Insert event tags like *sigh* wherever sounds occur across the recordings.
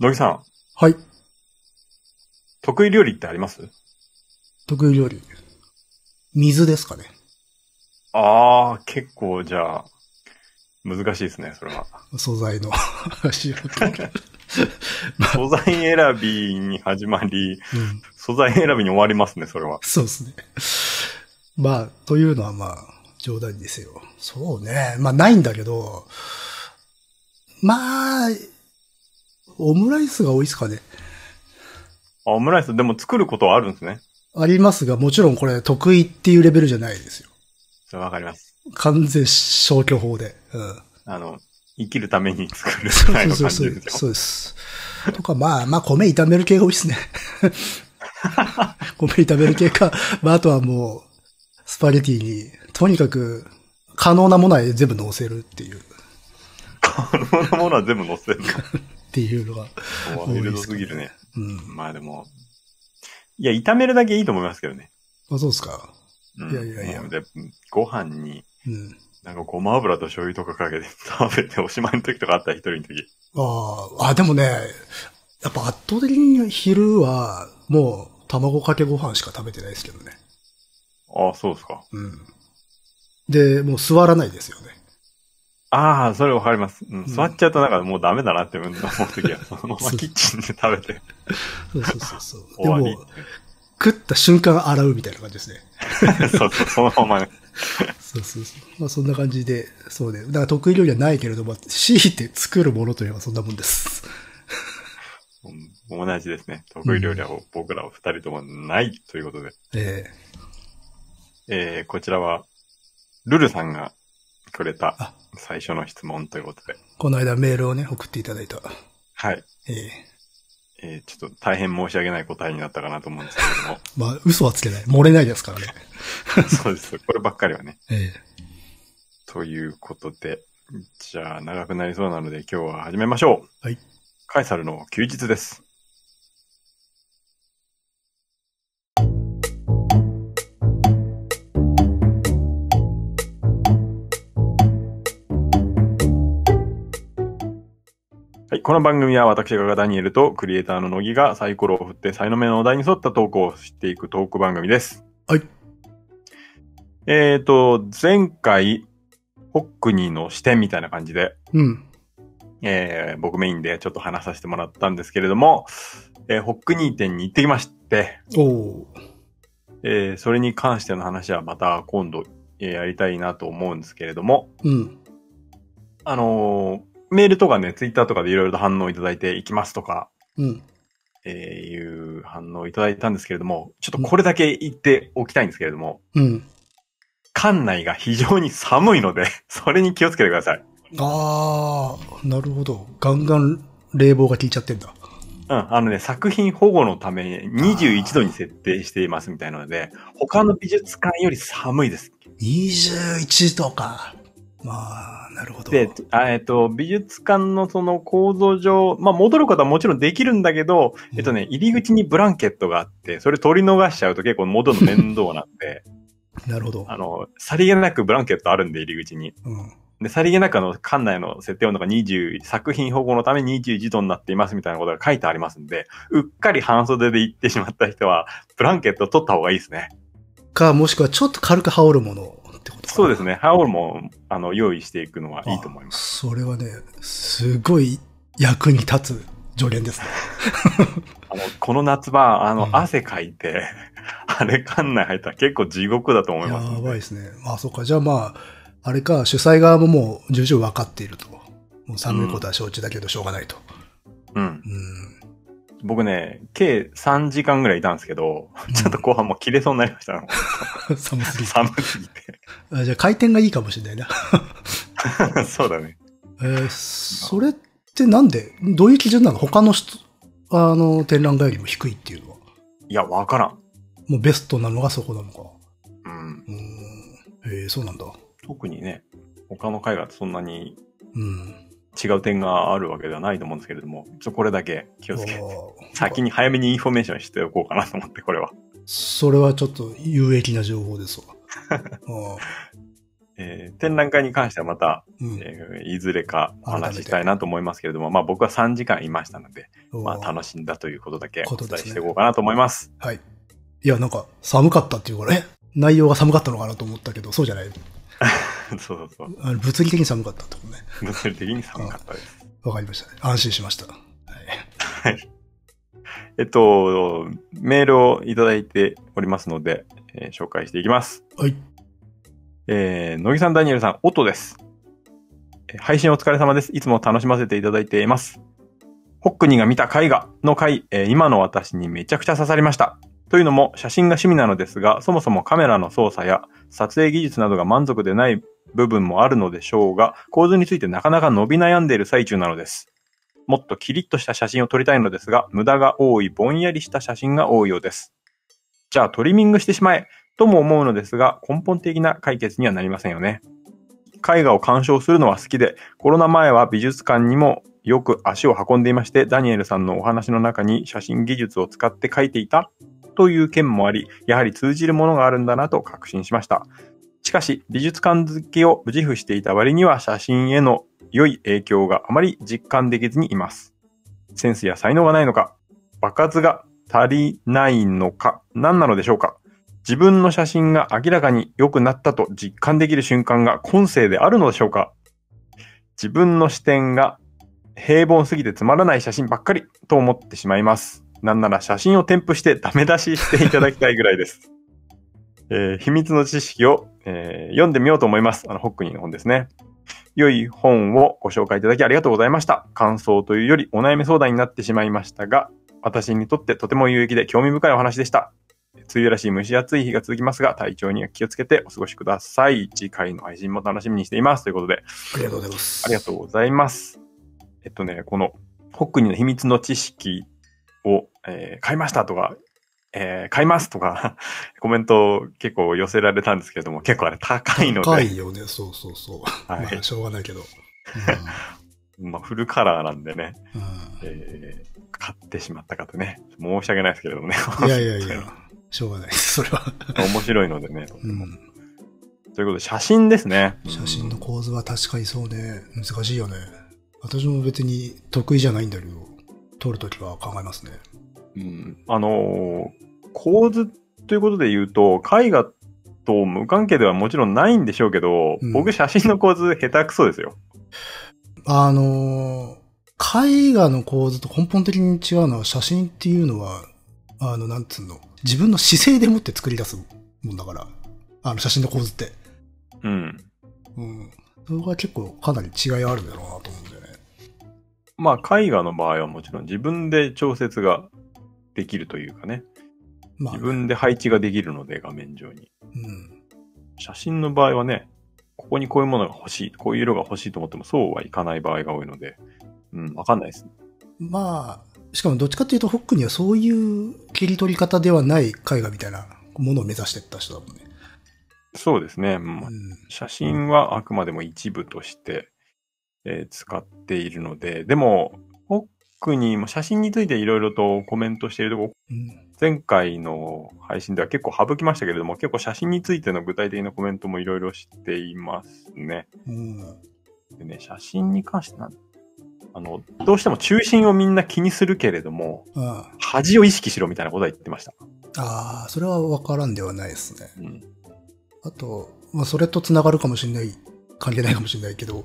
野木さん、はい。得意料理ってあります？得意料理。水ですかね。ああ、結構じゃあ、難しいですね、それは。素材の *laughs* 仕事。素材選びに始まり、うん。素材選びに終わりますね、それは。そうですね。まあ、というのはまあ、冗談ですよ。そうね。まあ、ないんだけど、まあ、オムライスが多いですかね？あオムライス、でも作ることはあるんですね。ありますが、もちろんこれ得意っていうレベルじゃないですよ。それわかります。完全消去法で。うん。あの、生きるために作るぐらいのそうですよ。そうです。とか、まあ、まあ、米炒める系が多いですね。*laughs* 米炒める系か、まあ、あとはもう、スパゲティに、とにかく、可能なものは全部乗せるっていう、っ可能なものは全部乗せるていうのが。の。ワイルドすぎるね。うん。まあでも、いや、炒めるだけいいと思いますけどね。あ、そうですか。うんいやいやいやでご飯に、うん。なんかごま油と醤油とかかけて *laughs* 食べておしまいの時とかあった一人の時。ああ、あ、でもね、やっぱ圧倒的に昼は、もう、卵かけご飯しか食べてないですけどね。ああ、そうですか。うん。で、もう座らないですよね。ああ、それわかります。うんうん座っちゃうとなんかもうダメだなって思う時は、*laughs* そのままキッチンで食べてそうそうそうそう。で *laughs* 終わりも、食った瞬間洗うみたいな感じですね。*laughs* そうそう、そのままね。そうそうそう。まあそんな感じで、そうね。だから得意料理はないけれども、強いて作るものといえばそんなもんです。うん同じですね。得意料理は僕らは二人ともないということで。ええー、こちらは、ルルさんがくれたあ最初の質問ということで。ーこの間メールをね、送っていただいた。はい。えええー、ちょっと大変申し訳ない答えになったかなと思うんですけれども。*laughs* まあ、嘘はつけない。漏れないですからね。*laughs* そうです。こればっかりはね。ええということで、じゃあ長くなりそうなので今日は始めましょう。はい。カエサルの休日です。はい。この番組は私がダニエルとクリエイターの乃木がサイコロを振って才能目のお題に沿ったトークをしていくトーク番組です。はい。えっ、と、前回、ホックニーの視点みたいな感じで、うん。えー僕メインでちょっと話させてもらったんですけれども、えーホックニー店に行ってきまして、おおえーそれに関しての話はまた今度、えーやりたいなと思うんですけれども、うん。あのーメールとかね、ツイッターとかでいろいろと反応いただいていきますとか、うん。えーいう反応いただいたんですけれども、ちょっとこれだけ言っておきたいんですけれども、うん。館内が非常に寒いので、*laughs* それに気をつけてください。ああ、なるほど。ガンガン冷房が効いちゃってんだ。うん、あのね、作品保護のために21度に設定していますみたいなので、他の美術館より寒いです。21度か。まあ、なるほど。で、あえっと、美術館のその構造上、まあ戻ることはもちろんできるんだけど、えっとね、入り口にブランケットがあって、それ取り逃しちゃうと結構戻るの面倒なんで、*laughs* なるほど。あの、さりげなくブランケットあるんで入り口に。うん。で、さりげなくあの、館内の設定温度が20、作品保護のため21度になっていますみたいなことが書いてありますんで、うっかり半袖で行ってしまった人は、ブランケット取った方がいいですね。か、もしくはちょっと軽く羽織るものってことか。そうですね。ハオルも、あの、用意していくのはいいと思います。す。それはね、すごい役に立つ助言ですね。*laughs* あの、この夏場、あの、うん汗かいて、あれ館内入ったら結構地獄だと思いますんで。やばいですね。まあ、そうか。じゃあまあ、あれか、主催側ももう重々分かっていると。もう寒いことは承知だけどしょうがないと。うん。うん。僕ね、計3時間ぐらいいたんですけど、ちょっと後半もう切れそうになりました。*laughs* 寒すぎて寒すぎあじゃあ回転がいいかもしれないな。て。*laughs* そうだね。えーそれってなんでどういう基準なの？他の人、あの、展覧会よりも低いっていうのは。いや、わからん。もうベストなのがそこなのか。うん。うーん。えーそうなんだ。特にね、他の絵画とそんなにうん。違う点があるわけではないと思うんですけれども、ちょっとこれだけ気をつけて、先に早めにインフォメーションしておこうかなと思って、これは。それはちょっと有益な情報ですわ。*laughs* えー展覧会に関してはまた、うん。えーいずれかお話ししたいなと思いますけれども、まあ僕は3時間いましたので、まあ楽しんだということだけお伝えしていこうかなと思います。はい。いや、なんか、寒かったっていうから、え内容が寒かったのかなと思ったけど、そうじゃない。*laughs* そうそうそう。あの物理的に寒かったってことね。物理的に寒かったです。わかりました、ね。安心しました。はい。えっと、メールをいただいておりますので、えー紹介していきます。はい。えー、乃木さん、ダニエルさん、オットです。えー配信お疲れ様です。いつも楽しませていただいています。ホックニーが見た絵画の回、えー今の私にめちゃくちゃ刺さりました。というのも、写真が趣味なのですが、そもそもカメラの操作や撮影技術などが満足でない部分もあるのでしょうが、構図についてなかなか伸び悩んでいる最中なのです。もっとキリッとした写真を撮りたいのですが、無駄が多いぼんやりした写真が多いようです。じゃあトリミングしてしまえ、とも思うのですが、根本的な解決にはなりませんよね。絵画を鑑賞するのは好きで、コロナ前は美術館にもよく足を運んでいまして、ダニエルさんのお話の中に写真技術を使って描いていたという件もあり、やはり通じるものがあるんだなと確信しました。しかし、美術館好きを自負していた割には写真への良い影響があまり実感できずにいます。センスや才能がないのか、爆発が足りないのか、何なのでしょうか。自分の写真が明らかに良くなったと実感できる瞬間が今世であるのでしょうか自分の視点が平凡すぎてつまらない写真ばっかりと思ってしまいます。なんなら写真を添付してダメ出ししていただきたいぐらいです。*laughs* えー秘密の知識を、えー読んでみようと思います。あの、ホックニーの本ですね。良い本をご紹介いただきありがとうございました。感想というよりお悩み相談になってしまいましたが、私にとってとても有益で興味深いお話でした。梅雨らしい蒸し暑い日が続きますが、体調には気をつけてお過ごしください。次回の配信も楽しみにしています。ということで、ありがとうございます。ありがとうございます。えっとね、この、ホックニーの秘密の知識を、えー買いましたとか、えー買いますとか、*laughs* コメント結構寄せられたんですけれども、結構あれ高いので、高いよね、そうそうそう。はいまあ、しょうがないけど。*laughs* まあ、フルカラーなんでね、うんえー買ってしまった方ね、申し訳ないですけれどもね。うんいやいやいや、しょうがないです、それは。面白いのでね。とうん、ということで、写真ですね。写真の構図は確かにそうね、難しいよね。私も別に得意じゃないんだけど、撮るときは考えますね。うんあのー構図ということで言うと、絵画と無関係ではもちろんないんでしょうけど、うん僕写真の構図下手くそですよ。あのー絵画の構図と根本的に違うのは写真っていうのは、あの、なんつうの、自分の姿勢でもって作り出すもんだから、あの写真の構図って。うん。うん。それが結構かなり違いあるんだろうなと思。まあ、絵画の場合はもちろん自分で調節ができるというかね、まあ、自分で配置ができるので画面上に。うん。写真の場合はね、ここにこういうものが欲しい、こういう色が欲しいと思ってもそうはいかない場合が多いので、うん、わかんないです。まあ、しかもどっちかっていうと、ホックにはそういう切り取り方ではない絵画みたいなものを目指してった人だもんね。そうですね。うんうん。写真はあくまでも一部として、えー使っているので、でも、ホックにも写真についていろいろとコメントしているとこ、うん。前回の配信では結構省きましたけれども、結構写真についての具体的なコメントもいろいろしていますね。うん。でね、写真に関してなんあの、どうしても中心をみんな気にするけれども、あ端を意識しろみたいなことは言ってました。あー、それはわからんではないですね。うん。あと、まあ、それと繋がるかもしれない、関係ないかもしれないけど、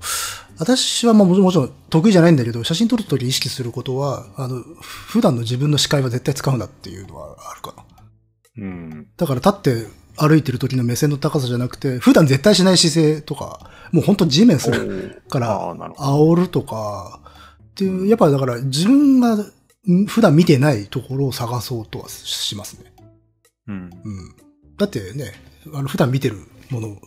私はまあもちもちろん得意じゃないんだけど、写真撮るとき意識することは、あの、普段の自分の視界は絶対使うなっていうのはあるかな。うん。だから立って歩いてる時の目線の高さじゃなくて、普段絶対しない姿勢とか、もう本当地面するから。煽るとか、っていう、やっぱだから自分がん普段見てないところを探そうとはしますね。うん。うん。だってね、あの普段見てるものを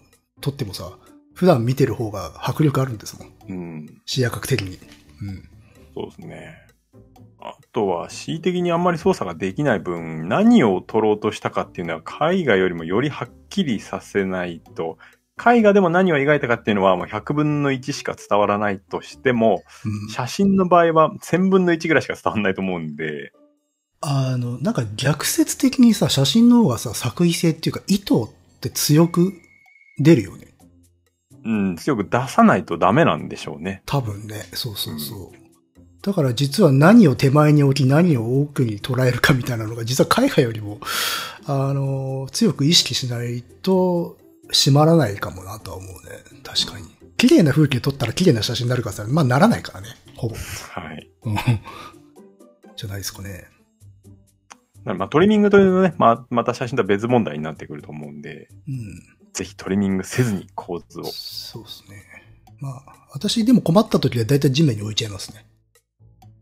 撮ってもさ、普段見てる方が迫力あるんですもん。うん。視野覚的に。うん。そうですね。あとは、恣意的にあんまり操作ができない分、何を撮ろうとしたかっていうのは、絵画よりもよりはっきりさせないと、絵画でも何を描いたかっていうのは、もう100分の1しか伝わらないとしても、うん、写真の場合は1000分の1ぐらいしか伝わらないと思うんで、あの、なんか逆説的にさ、写真の方がさ、作為性っていうか意図って強く出るよね。うん、強く出さないとダメなんでしょうね。多分ね、そうそうそう。だから実は何を手前に置き何を奥に捉えるかみたいなのが実は絵画よりも、あの、強く意識しないと閉まらないかもなとは思うね。確かに。綺麗な風景撮ったら綺麗な写真になるかさ、まあならないからね。ほぼ。はい。うんじゃないですかね。まあ、トリミングというのね、まあ、また写真とは別問題になってくると思うんで、うん。ぜひトリミングせずに構図を。そうですね。まあ、私でも困った時は大体地面に置いちゃいますね。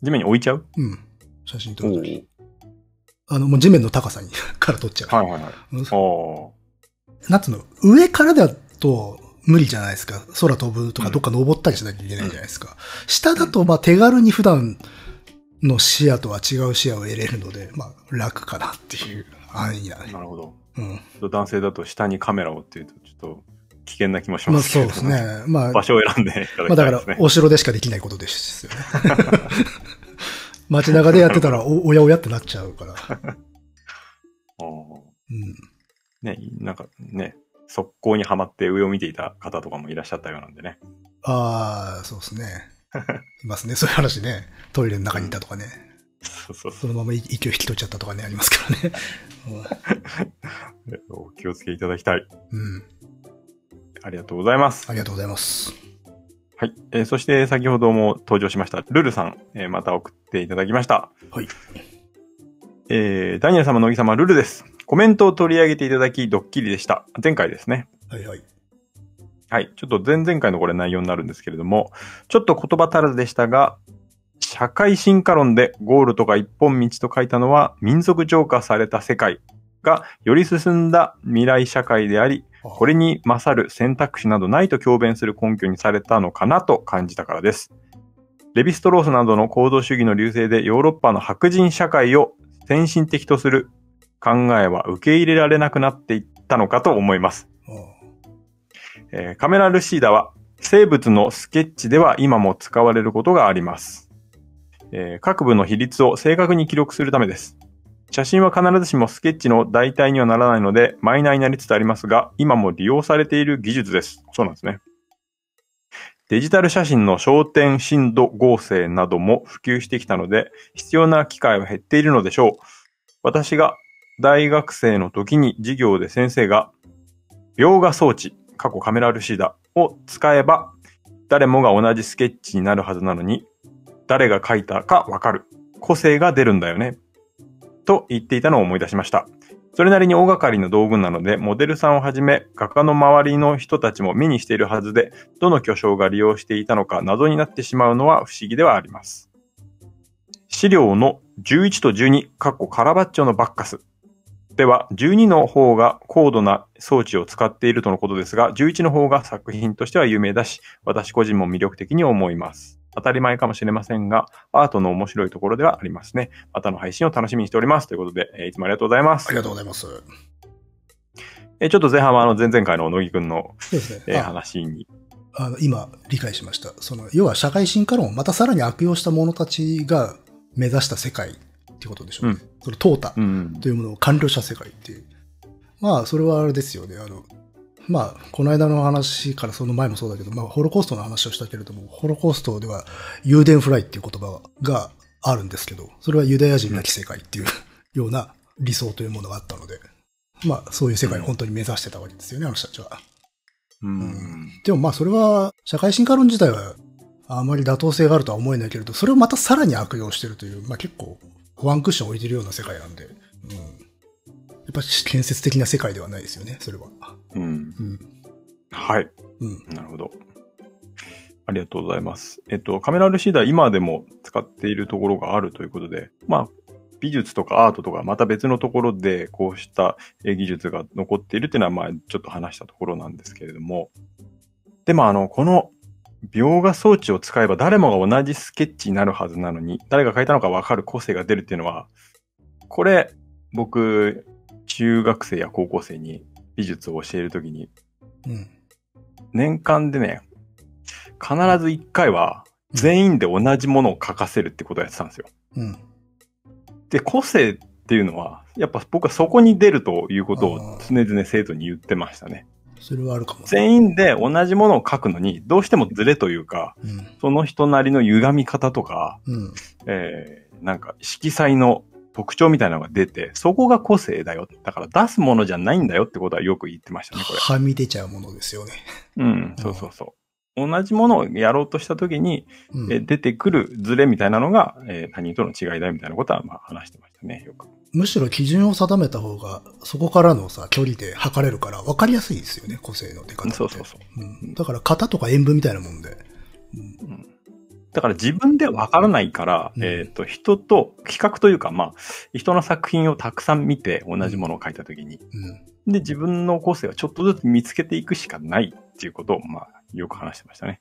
地面に置いちゃう？うん。写真撮る時。あの、もう地面の高さに *laughs* から撮っちゃう。はいはいはい。うなんつうの、上からだと無理じゃないですか。空飛ぶとかうんどっか登ったりしなきゃいけないじゃないですか。下だとまあ手軽に普段の視野とは違う視野を得れるので、まあ楽かなっていう範囲だね。なるほど。うん。男性だと下にカメラをっていうと、ちょっと危険な気もしまあますけれども、そうですね。まあ、場所を選んでいただまあだからきたいですね。お城でしかできないことですよね。*laughs* 街中でやってたらお、おやおやってなっちゃうから。おーうん。ね、なんかね、速攻にはまって上を見ていた方とかもいらっしゃったようなんでね。ああ、そうですね。いますね。そういう話ね。トイレの中にいたとかね。そうそうそそのまま息を引き取っちゃったとかね、ありますからね。う。お気をつけいただきたい。うん。ありがとうございます。ありがとうございます。はい。えーそして先ほども登場しました、ルルさん、えーまた送っていただきました。はい。えー、ダニエル様、乃木様、ルルです。コメントを取り上げていただき、ドッキリでした。前回ですね。はいはい。はい。ちょっと前々回のこれ内容になるんですけれども、ちょっと言葉足らずでしたが、社会進化論でゴールとか一本道と書いたのは民族浄化された世界がより進んだ未来社会であり、これに勝る選択肢などないと強弁する根拠にされたのかなと感じたからです。レヴィストロースなどの行動主義の流星でヨーロッパの白人社会を先進的とする考えは受け入れられなくなっていったのかと思います。あえーカメラルシーダは生物のスケッチでは今も使われることがあります。えー各部の比率を正確に記録するためです。写真は必ずしもスケッチの代替にはならないのでマイナーになりつつありますが、今も利用されている技術です。そうなんですね。デジタル写真の焦点深度合成なども普及してきたので、必要な機会は減っているのでしょう。私が大学生の時に授業で先生が、描画装置、過去カメラルシーダを使えば、誰もが同じスケッチになるはずなのに、誰が描いたかわかる。個性が出るんだよね。と言っていたのを思い出しました。それなりに大掛かりな道具なので、モデルさんをはじめ、画家の周りの人たちも目にしているはずで、どの巨匠が利用していたのか謎になってしまうのは不思議ではあります。資料の11と12、カッコカラバッチョのバッカス。では、12の方が高度な装置を使っているとのことですが、11の方が作品としては有名だし、私個人も魅力的に思います。当たり前かもしれませんが、アートの面白いところではありますね。またの配信を楽しみにしております。ということで、えーいつもありがとうございます。ありがとうございます。えーちょっと前半はあの前々回の乃木くんの、そうですえーね。あ話に。あの今、理解しました。その、要は社会進化論をまたさらに悪用した者たちが目指した世界っていうことでしょうね。その、淘汰うん。というものを完了した世界っていう。まあ、それはあれですよね。あの、まあ、この間の話からその前もそうだけど、まあ、ホロコーストの話をしたけれども、ホロコーストでは、 judenfrei っていう言葉があるんですけど、それはユダヤ人なき世界っていうような理想というものがあったので、まあ、そういう世界を本当に目指してたわけですよね、あの人たちは。うん。でもまあ、それは、社会進化論自体は、あまり妥当性があるとは思えないけれど、それをまたさらに悪用してるという、まあ結構、ワンクッション置いてるような世界なんで、うん。やっぱ建設的な世界ではないですよね、それは。うん。うん。はい。うん。なるほど。ありがとうございます。えっと、カメラルシーダー今でも使っているところがあるということで、まあ、美術とかアートとかまた別のところでこうしたえ技術が残っているっていうのはまあちょっと話したところなんですけれども、でもあの、この描画装置を使えば誰もが同じスケッチになるはずなのに、誰が描いたのかわかる個性が出るっていうのは、これ僕、中学生や高校生に美術を教えるときにうん。年間でね、必ず一回は全員で同じものを書かせるってことをやってたんですよ。うん。で、個性っていうのは、やっぱ僕はそこに出るということを常々生徒に言ってましたね。それはあるかも。全員で同じものを書くのに、どうしてもズレというか、うん。その人なりの歪み方とか、うん。えー、なんか色彩の特徴みたいなのが出て、そこが個性だよ。だから出すものじゃないんだよってことはよく言ってましたね、これ。はみ出ちゃうものですよね。うん、そうそうそう。同じものをやろうとしたときに、うんえ出てくるズレみたいなのが、えー他人との違いだみたいなことはまあ話してましたね、よく。むしろ基準を定めた方が、そこからのさ、距離で測れるから分かりやすいですよね、個性の出方って。そうそうそう。うん。だから型とか塩分みたいなもんで。うんだから自分でわからないから、うんえっ、と、人と比較というか、まあ、人の作品をたくさん見て同じものを書いたときに、うん。で、自分の個性をちょっとずつ見つけていくしかないっていうことを、まあ、よく話してましたね。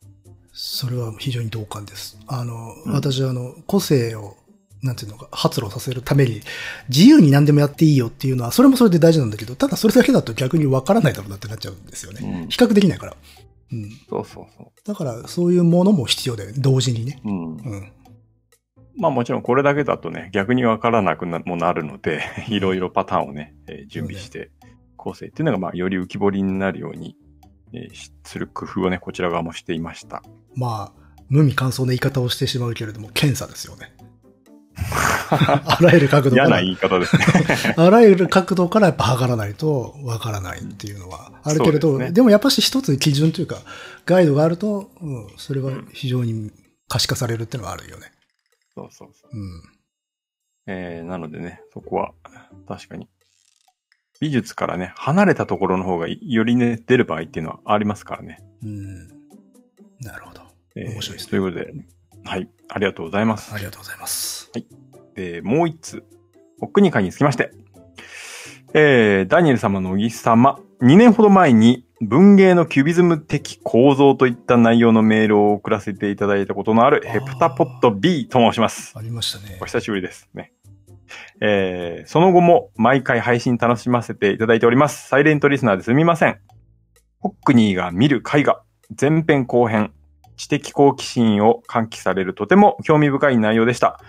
それは非常に同感です。あの、うん私はあの、個性を、なんていうのか、発露させるために、自由に何でもやっていいよっていうのは、それもそれで大事なんだけど、ただそれだけだと逆に分からないだろうなってなっちゃうんですよね。うん比較できないから。うん。そうそうそだから、そういうものも必要だよね。同時にね。う。うん。うん。まあもちろんこれだけだとね、逆にわからなくなもなるので、いろいろパターンをね、えー準備して、構成っていうのが、まあ、より浮き彫りになるように、えーしする工夫をね、こちら側もしていました。まあ、無味乾燥な言い方をしてしまうけれども、検査ですよね。あらゆる角度から嫌な、言い方ですね。*laughs* あらゆる角度からやっぱ測らないとわからないっていうのはあるけれど、でそうでもやっぱし一つ基準というか、ガイドがあると、うん、それは非常に可視化されるっていうのはあるよね。そうそうそう。うん。えーなのでね、そこは、確かに。美術からね、離れたところの方がよりね、出る場合っていうのはありますからね。うん。なるほど。えー面白いですねということで、はい、ありがとうございますあ。りがとうございます。で、もう一つ、お国会につきまして、えー、ダニエル様の小木様、2年ほど前に文芸のキュビズム的構造といった内容のメールを送らせていただいたことのあるヘプタポット B と申します。ありましたねお。久しぶりですね。えー、その後も毎回配信楽しませていただいております。サイレントリスナーですみません。ホックニーが見る絵画、前編後編、知的好奇心を喚起されるとても興味深い内容でした。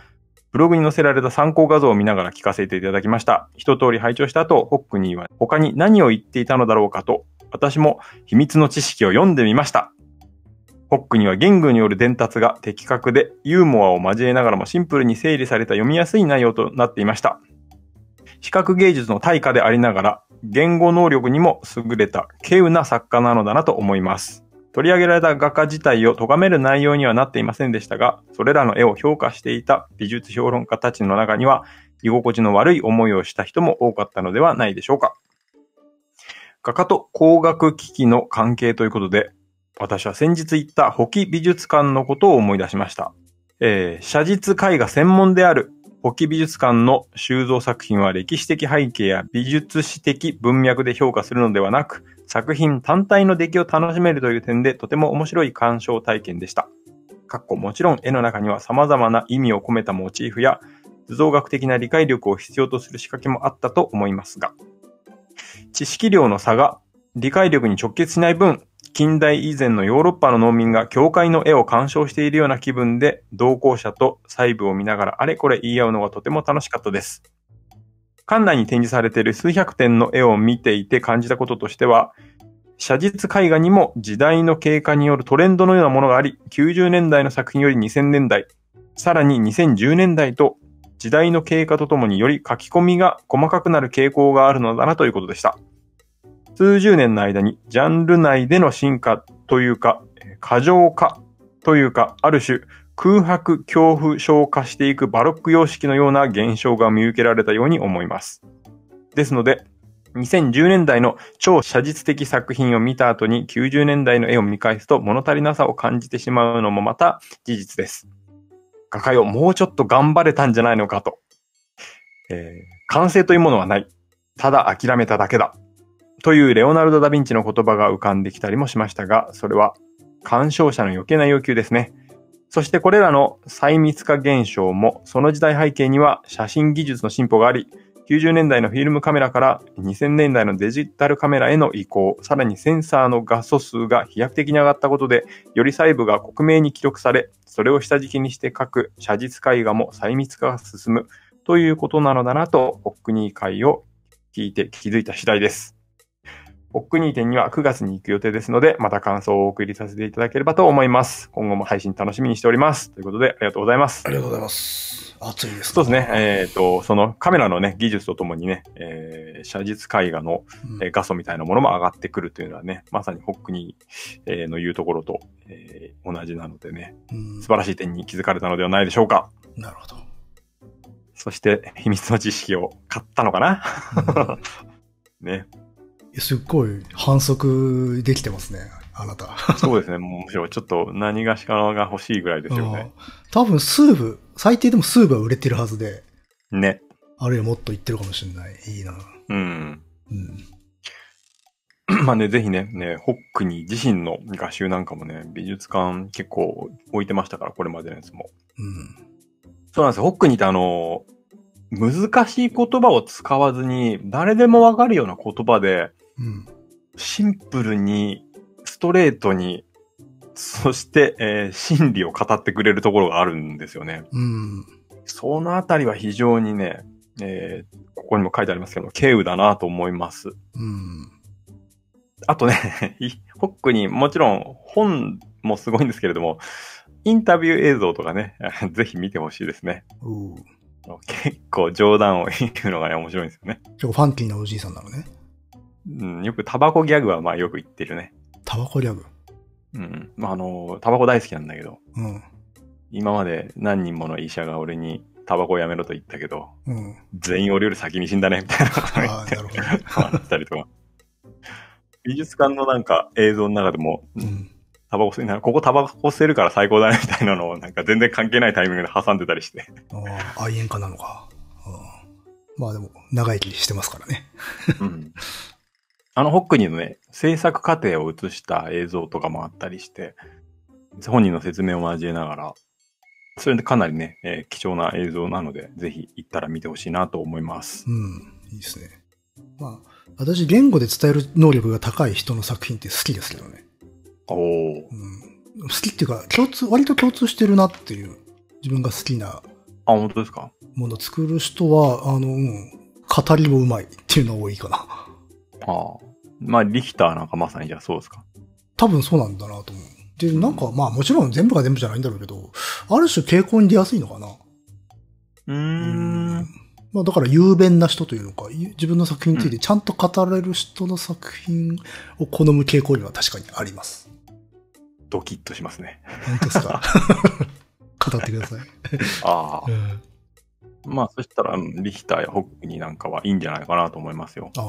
ブログに載せられた参考画像を見ながら聞かせていただきました。一通り拝聴した後、ホックニーは他に何を言っていたのだろうかと、私も秘密の知識を読んでみました。ホックには言語による伝達が的確で、ユーモアを交えながらもシンプルに整理された読みやすい内容となっていました。視覚芸術の対価でありながら、言語能力にも優れた稀有な作家なのだなと思います。取り上げられた画家自体を咎める内容にはなっていませんでしたが、それらの絵を評価していた美術評論家たちの中には、居心地の悪い思いをした人も多かったのではないでしょうか。画家と工学機器の関係ということで、私は先日行った保木美術館のことを思い出しました。えー写実絵画専門である保木美術館の収蔵作品は歴史的背景や美術史的文脈で評価するのではなく、作品単体の出来を楽しめるという点でとても面白い鑑賞体験でした。かっこもちろん絵の中には様々な意味を込めたモチーフや図像学的な理解力を必要とする仕掛けもあったと思いますが、知識量の差が理解力に直結しない分、近代以前のヨーロッパの農民が教会の絵を鑑賞しているような気分で、同行者と細部を見ながらあれこれ言い合うのがとても楽しかったです。館内に展示されている数百点の絵を見ていて感じたこととしては、写実絵画にも時代の経過によるトレンドのようなものがあり、90年代の作品より2000年代、さらに2010年代と時代の経過とともにより書き込みが細かくなる傾向があるのだなということでした。数十年の間にジャンル内での進化というか、過剰化というか、ある種空白恐怖症化していくバロック様式のような現象が見受けられたように思います。ですので、2010年代の超写実的作品を見た後に90年代の絵を見返すと物足りなさを感じてしまうのもまた事実です。画家よ、もうちょっと頑張れたんじゃないのかと。えー完成というものはない。ただ諦めただけだ。というレオナルド・ダ・ヴィンチの言葉が浮かんできたりもしましたが、それは鑑賞者の余計な要求ですね。そしてこれらの細密化現象も、その時代背景には写真技術の進歩があり、90年代のフィルムカメラから2000年代のデジタルカメラへの移行、さらにセンサーの画素数が飛躍的に上がったことで、より細部が克明に記録され、それを下敷きにして書く写実絵画も細密化が進むということなのだなと、ホックニー会を聞いて気づいた次第です。ホックニー店には9月に行く予定ですので、また感想をお送りさせていただければと思います。今後も配信楽しみにしております。ということで、ありがとうございますあ。りがとうございます。暑いですそうですね。えっ、と、そのカメラのね、技術とともにね、えー写実絵画の、うんえー画素みたいなものも上がってくるというのはね、まさにホックニー、えーの言うところと、えー同じなのでね、うん素晴らしい点に気づかれたのではないでしょうか。なるほど。そして、秘密の知識を買ったのかな？うん *laughs* ね。すっごい反則できてますね、あなた。そうですね。もうむしろちょっと何がしかが欲しいぐらいですよね。多分数部、最低でも数部は売れてるはずで、ね。あるいはもっといってるかもしれない。いいな。うん。うん。まあね、ぜひね、ね、ホックニー自身の画集なんかもね、美術館結構置いてましたから、これまでのやつも。うん。そうなんですよ。ホックニーってあの、難しい言葉を使わずに、誰でもわかるような言葉で、うん。シンプルに、ストレートに、そして、えー真理を語ってくれるところがあるんですよね。うん。そのあたりは非常にね、えーここにも書いてありますけど、軽有だなと思います。うん。あとね、*laughs* いホックにもちろん本もすごいんですけれども、インタビュー映像とかね、*laughs* ぜひ見てほしいですね。結構冗談を言うのがね、面白いんですよね。結構ファンキーなおじいさんなのね。うん、よくタバコギャグはまあよく言ってるね。タバコギャグ？うん。まあ、あの、タバコ大好きなんだけど、うん。今まで何人もの医者が俺にタバコをやめろと言ったけど、うん。全員俺より先に死んだね、みたいなことを言ああ、って *laughs* たりとか。美術館のなんか映像の中でも、うん。タバコ吸いな、ここタバコ吸えるから最高だね、みたいなのをなんか全然関係ないタイミングで挟んでたりして。ああ、愛煙家なのか。うんまあでも、長生きしてますからね。うん。あの、ホックニーのね、制作過程を映した映像とかもあったりして、本人の説明を交えながら、それでかなりね、えー貴重な映像なので、ぜひ行ったら見てほしいなと思いますう。ん。いいですね。まあ、私、言語で伝える能力が高い人の作品って好きですけどね。おお。うん。好きっていうか、共通、割と共通してるなっていう、自分が好きなあ、本当ですか？ものを作る人は、あの、うん、語りもうまいっていうのが多いかな。ああ。まあ、リヒターなんかまさにじゃあそうですか。多分そうなんだなと思う。で、なんか、まあもちろん全部が全部じゃないんだろうけど、ある種傾向に出やすいのかな。うーん。まあだから雄弁な人というのか、ゆ自分の作品についてちゃんと語れる人の作品を好む傾向には確かにあります。ドキッとしますね。本当ですか？*laughs* 語ってください。ああう。んまあ、そしたら、うんリヒターやホックニーなんかはいいんじゃないかなと思いますよ。あ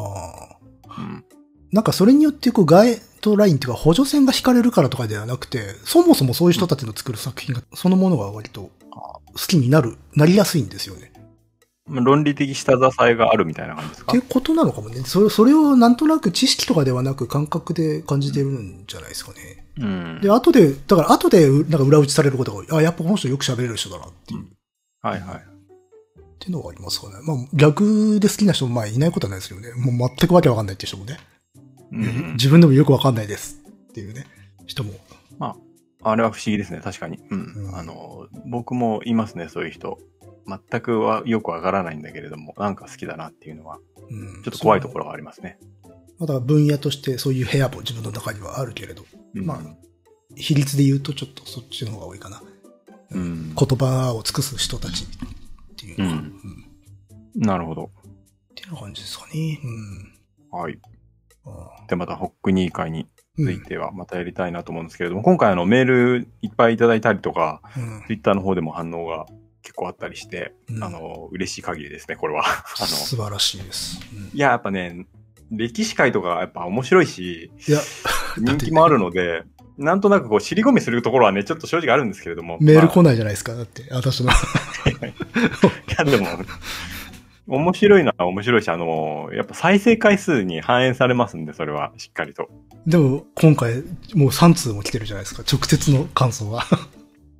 あ。うん。なんかそれによってこうガイドラインっていうか補助線が引かれるからとかではなくて、そもそもそういう人たちの作る作品が、そのものが割と好きになる、なりやすいんですよね。まあ論理的下支えがあるみたいな感じですか？っていうことなのかもね。それそれをなんとなく知識とかではなく感覚で感じてるんじゃないですかね。うん。で、後で、だから後でなんか裏打ちされることが。あ、やっぱこの人よく喋れる人だなっていう。うんはいはい。っていうのがありますかね。まあ逆で好きな人もまあいないことはないですよね。もう全くわけわかんないっていう人もね。うん。自分でもよくわかんないですっていうね、人も。あれは不思議ですね、確かに。うん。うんあの、僕もいますね、そういう人。全くはよくわからないんだけれども、なんか好きだなっていうのは、うんちょっと怖いところがありますね。まあだ分野としてそういう部屋も自分の中にはあるけれど、うんまあ比率で言うとちょっとそっちの方が多いかな。うん。言葉を尽くす人たちっていうのが、うんうんなるほど。っていう感じですかね。うん。はい。で、また、ホックニー会にうんついてはまたやりたいなと思うんですけれども、今回あのメールいっぱいいただいたりとか、うんツイッターの方でも反応が結構あったりして、うんあの、嬉しい限りですね、これは。*laughs* あの、素晴らしいです。うんいや、やっぱね、歴史会とかやっぱ面白いし、いや、人気もあるので、なんとなくこう、尻込みするところはね、ちょっと正直あるんですけれども。メール来まないじゃないですか。だって、私の。*laughs* や、でも、面白いのは面白いし、あの、やっぱ再生回数に反映されますんで、それはしっかりと。でも、今回、もう3通も来てるじゃないですか。直接の感想は。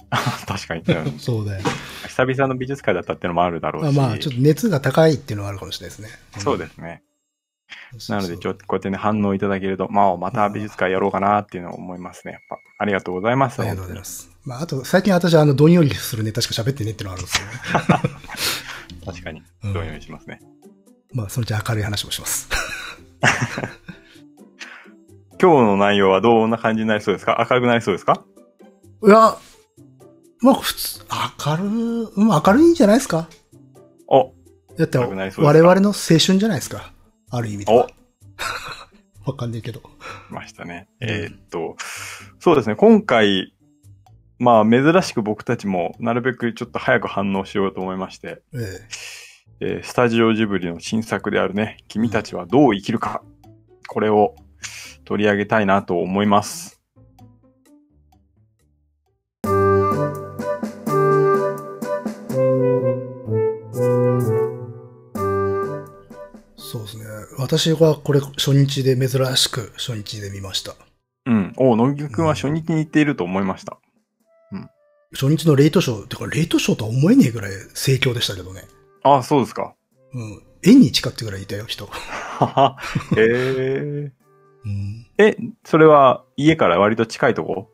*laughs* 確かに。うんそうだよ。久々の美術会だったっていうのもあるだろうし。あまあ、ちょっと熱が高いっていうのはあるかもしれないですね。そうですね。すなので、ちょっとこうやってね、反応いただけると、まあ、また美術会やろうかなっていうのを思いますね、やっぱ。ありがとうございます。ありがとうございます。まあ、あと、最近私はあの、どんよりするネタしか喋ってねってのがあるんですよね。*laughs* 確かに。うんどういうふうにしますね。まあ、そのうち明るい話もします。*laughs* 今日の内容はどんな感じになりそうですか？明るくなりそうですか？いや、まあ普通、明るい、うん明るいんじゃないですか？お、だって我々の青春じゃないですか？ある意味では。*laughs* わかんないけど。ましたね。うんえーっと、そうですね、今回、まあ珍しく僕たちもなるべくちょっと早く反応しようと思いまして、ええ。えースタジオジブリの新作であるね、君たちはどう生きるか、これを取り上げたいなと思います。そうですね。私はこれ初日で珍しく初日で見ました。うん。お野木くんは初日に行っていると思いました。初日のレイトショー、てかレイトショーとは思えねえぐらい盛況でしたけどね。ああ、そうですか。うん。縁に近ってぐらいいたよ、人。*laughs* へえ。うん。え、それは家から割と近いとこ？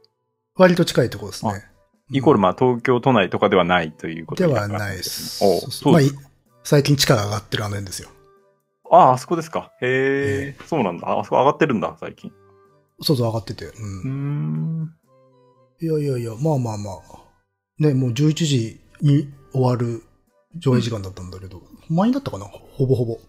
割と近いところですね。イコールまあ東京都内とかではないということではないです。おそうまあ。最近地価が上がってるあの辺ですよ。ああ、あそこですか。へえ、そうなんだ。ああそこ上がってるんだ、最近。そうそう上がってて。う。うーん。ん。いやいやいや、まあまあまあ。ね、もう11時に終わる上映時間だったんだけど、前になったかな？ほぼほぼ。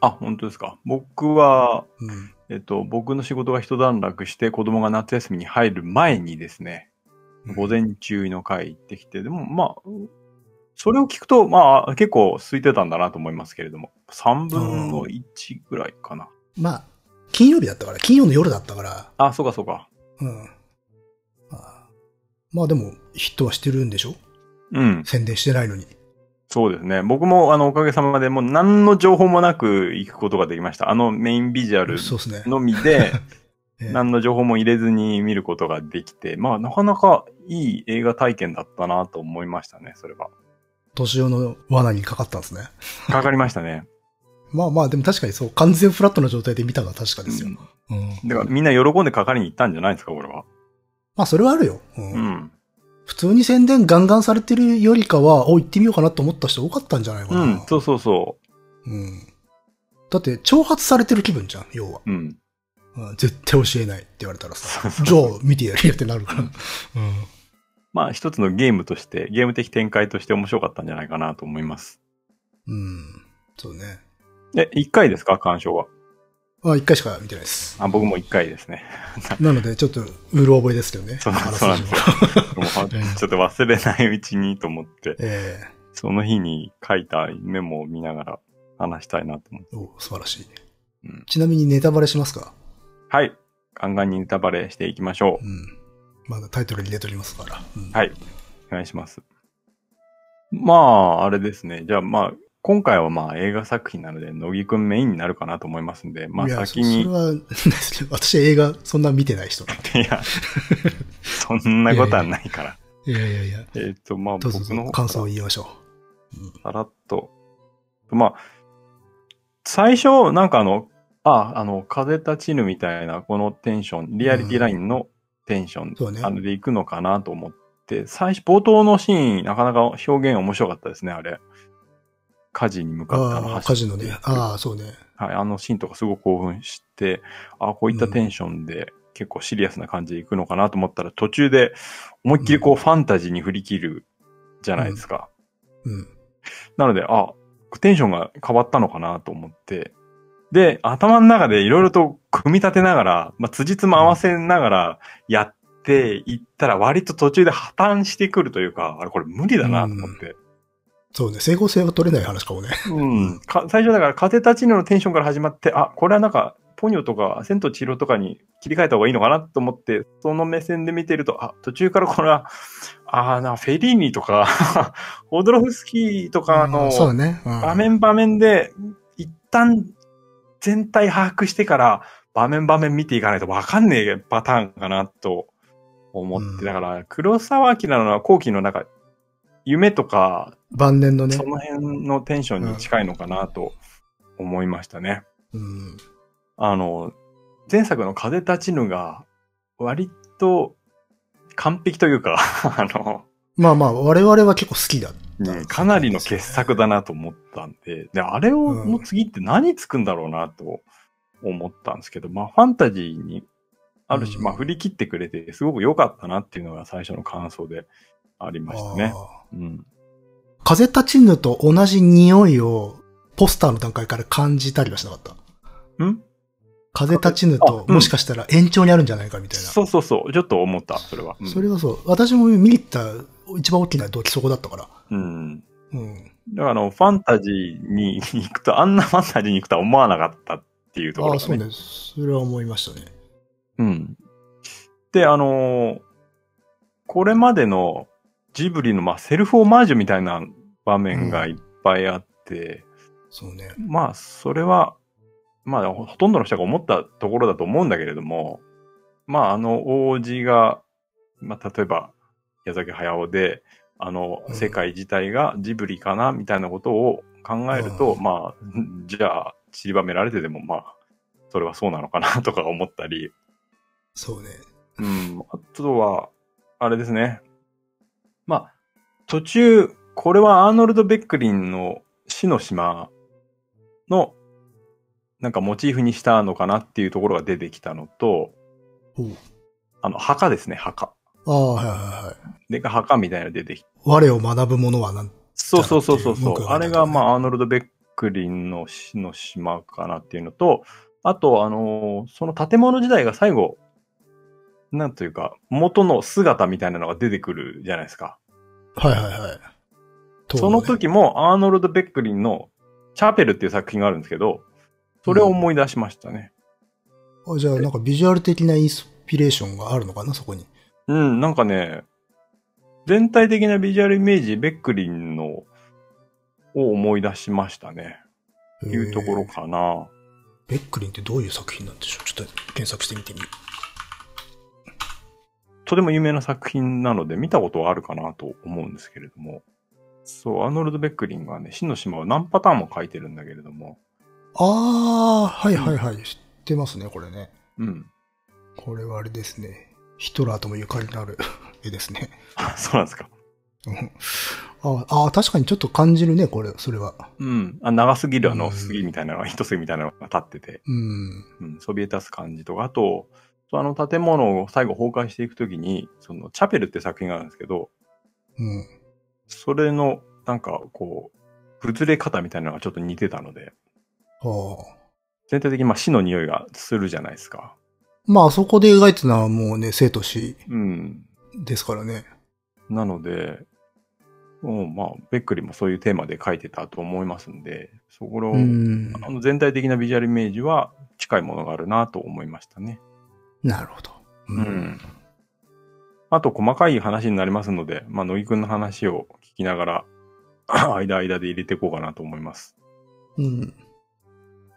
あ、本当ですか。僕は、うん。えっと、僕の仕事が一段落して子供が夏休みに入る前にですね、午前中の会行ってきて、でもまあ、それを聞くと、まあ結構空いてたんだなと思いますけれども、3分の1ぐらいかな。まあ、金曜日だったから、金曜の夜だったから、あ、そうかそうか。うん。まあ、まあでも、ヒットはしてるんでしょ？うん。宣伝してないのに。そうですね。僕もあのおかげさまでもう何の情報もなく行くことができました。あのメインビジュアル。のみで、*laughs* ええ何の情報も入れずに見ることができて、まあなかなかいい映画体験だったなと思いましたね、それは。年用の罠にかかったんですね。かかりましたね。*laughs* まあまあ、でも確かにそう、完全フラットな状態で見たのは確かですよ。うんうん。だからみんな喜んでかかりに行ったんじゃないですか、これは。まあ、それはあるよ。うんうん。普通に宣伝ガンガンされてるよりかは、お、行ってみようかなと思った人多かったんじゃないかな。うん、そうそうそうん。だって、挑発されてる気分じゃん、要は。う。うん。うん絶対教えないって言われたらさ、じゃあ見てやるよってなるから。うん。まあ一つのゲームとして、ゲーム的展開として面白かったんじゃないかなと思います。うん。そうね。え、一回ですか鑑賞は？あ、一回しか見てないです。あ、僕も一回ですね。*laughs* なので、ちょっと、うる覚えですけどね。そうそうなんですよ *laughs* ちょっと忘れないうちにと思って、えその日に書いたメモを見ながら話したいなと思って。えお素晴らしい。うんちなみにネタバレしますか？はい。ガンガンにネタバレしていきましょうう。ん。まだタイトルに出ておりますから。うんはい。お願いします。まあ、あれですね。じゃあまあ、今回はまあ映画作品なので、乃木くんメインになるかなと思いますんで、まあ先に、そそれは、私映画そんな見てない人なんで。*laughs* いや、そんなことはないから。いやいやいや。えっ、と、まあ僕の方感想を言いましょさらっと。まあ、最初、なんかあの、あ、あの、風立ちぬみたいな、このテンション、リアリティラインのテンション、そうねあので行くのかなと思って、最初、冒頭のシーン、なかなか表現面白かったですね、あれ。火事に向う。かってあのああ、走ってカジノね。ああ、そうね。はい、あのシーンとかすごく興奮して、あこういったテンションで結構シリアスな感じでいくのかなと思ったら、途中で思いっきりこうファンタジーに振り切るじゃないですか。うん。なので、あ、テンションが変わったのかなと思って、で、頭の中でいろいろと組み立てながら、まあ、辻褄合わせながらやっていったら割と途中で破綻してくるというか、あれこれ無理だなと思って。そうね。整合性が取れない話かもね。うん。か最初だから風立ちぬのテンションから始まって、あ、これはなんか、ポニョとか、千と千尋とかに切り替えた方がいいのかなと思って、その目線で見てると、あ、途中からこれは、あーな、フェリーニとか、*laughs* オドロフスキーとかの、そうね。うん場面場面で、一旦全体把握してから、場面場面見ていかないとわかんねえパターンかなと思って、うんだから、黒沢明の後期のなんか、夢とか、晩年のねそ。の辺のテンションに近いのかなと思いましたね。うん。あの、前作の風立ちぬが、割と完璧というか、*laughs* あの、まあまあ、我々は結構好きだ。ねかなりの傑作だなと思ったんで、で、あれを、うんの次って何つくんだろうなと思ったんですけど、まあ、ファンタジーにある種、うんまあ振り切ってくれて、すごく良かったなっていうのが最初の感想でありましたね。あうん。ー風立ちぬと同じ匂いをポスターの段階から感じたりはしなかった？ん？風立ちぬあと、うんもしかしたら延長にあるんじゃないかみたいな。そうそうそう。ちょっと思った、それは。うんそれはそう。私も見に行った一番大きな動機そこだったから。うん。うん。だからあの、ファンタジーに行くと、あんなファンタジーに行くとは思わなかったっていうとこああ、ろがね。そうね。それは思いましたね。うん。で、あのーこれまでのジブリの、まあ、セルフオマージュみたいな場面がいっぱいあって、そうね。まあ、それは、まあ、ほほとんどの人が思ったところだと思うんだけれども、まあ、あの王子が、まあ、例えば、矢崎駿で、あの、うん世界自体がジブリかな、みたいなことを考えると、うんまあ、じゃあ、散りばめられてでも、まあ、それはそうなのかな、とか思ったり、そうね。うん、あとは、あれですね。まあ、途中、これはアーノルド・ベックリンの死の島の、なんかモチーフにしたのかなっていうところが出てきたのと、あの、墓ですね、墓。ああ、はいはいはい。で、墓みたいなの出てきて。我を学ぶものはなんそうそうそうそうあれが、まあ、アーノルド・ベックリンの死の島かなっていうのと、あと、あのーその建物自体が最後、なんというか、元の姿みたいなのが出てくるじゃないですか。はいはいはい。その時もアーノルド・ベックリンのチャーペルっていう作品があるんですけど、それを思い出しましたね。あじゃあ、なんかビジュアル的なインスピレーションがあるのかな、そこに。うん、なんかね、全体的なビジュアルイメージ、ベックリンのを思い出しましたね。いうところかな。ベックリンってどういう作品なんでしょう？ちょっと検索してみてみる。とても有名な作品なので見たことはあるかなと思うんですけれども。そう、アーノルド・ベックリンがね、死の島を何パターンも書いてるんだけれども。ああ、はいはいはい。知ってますね、これね。うん。これはあれですね。ヒトラーともゆかりのある *laughs* 絵ですね。あ *laughs* そうなんですか。うんああ、確かにちょっと感じるね、これ、それは。うん。あ長すぎるあのうん杉みたいなのが、一杉みたいなのが立ってて。うん。うん、そびえ立つ感じとか、あと、あの建物を最後崩壊していくときに、そのチャペルって作品があるんですけど、うん。それのなんかこう、崩れ方みたいなのがちょっと似てたので、はあ。全体的にまあ死の匂いがするじゃないですか。まあ、そこで描いてたのはもうね、生と死うん。ですからね。なので、もうまあ、ベックリもそういうテーマで書いてたと思いますんで、そこの、うん。あの全体的なビジュアルイメージは近いものがあるなと思いましたね。なるほど。ううん。あと、細かい話になりますので、まあ、乃木くんの話を聞きながら、*clears throat* 間間で入れていこうかなと思います。うん。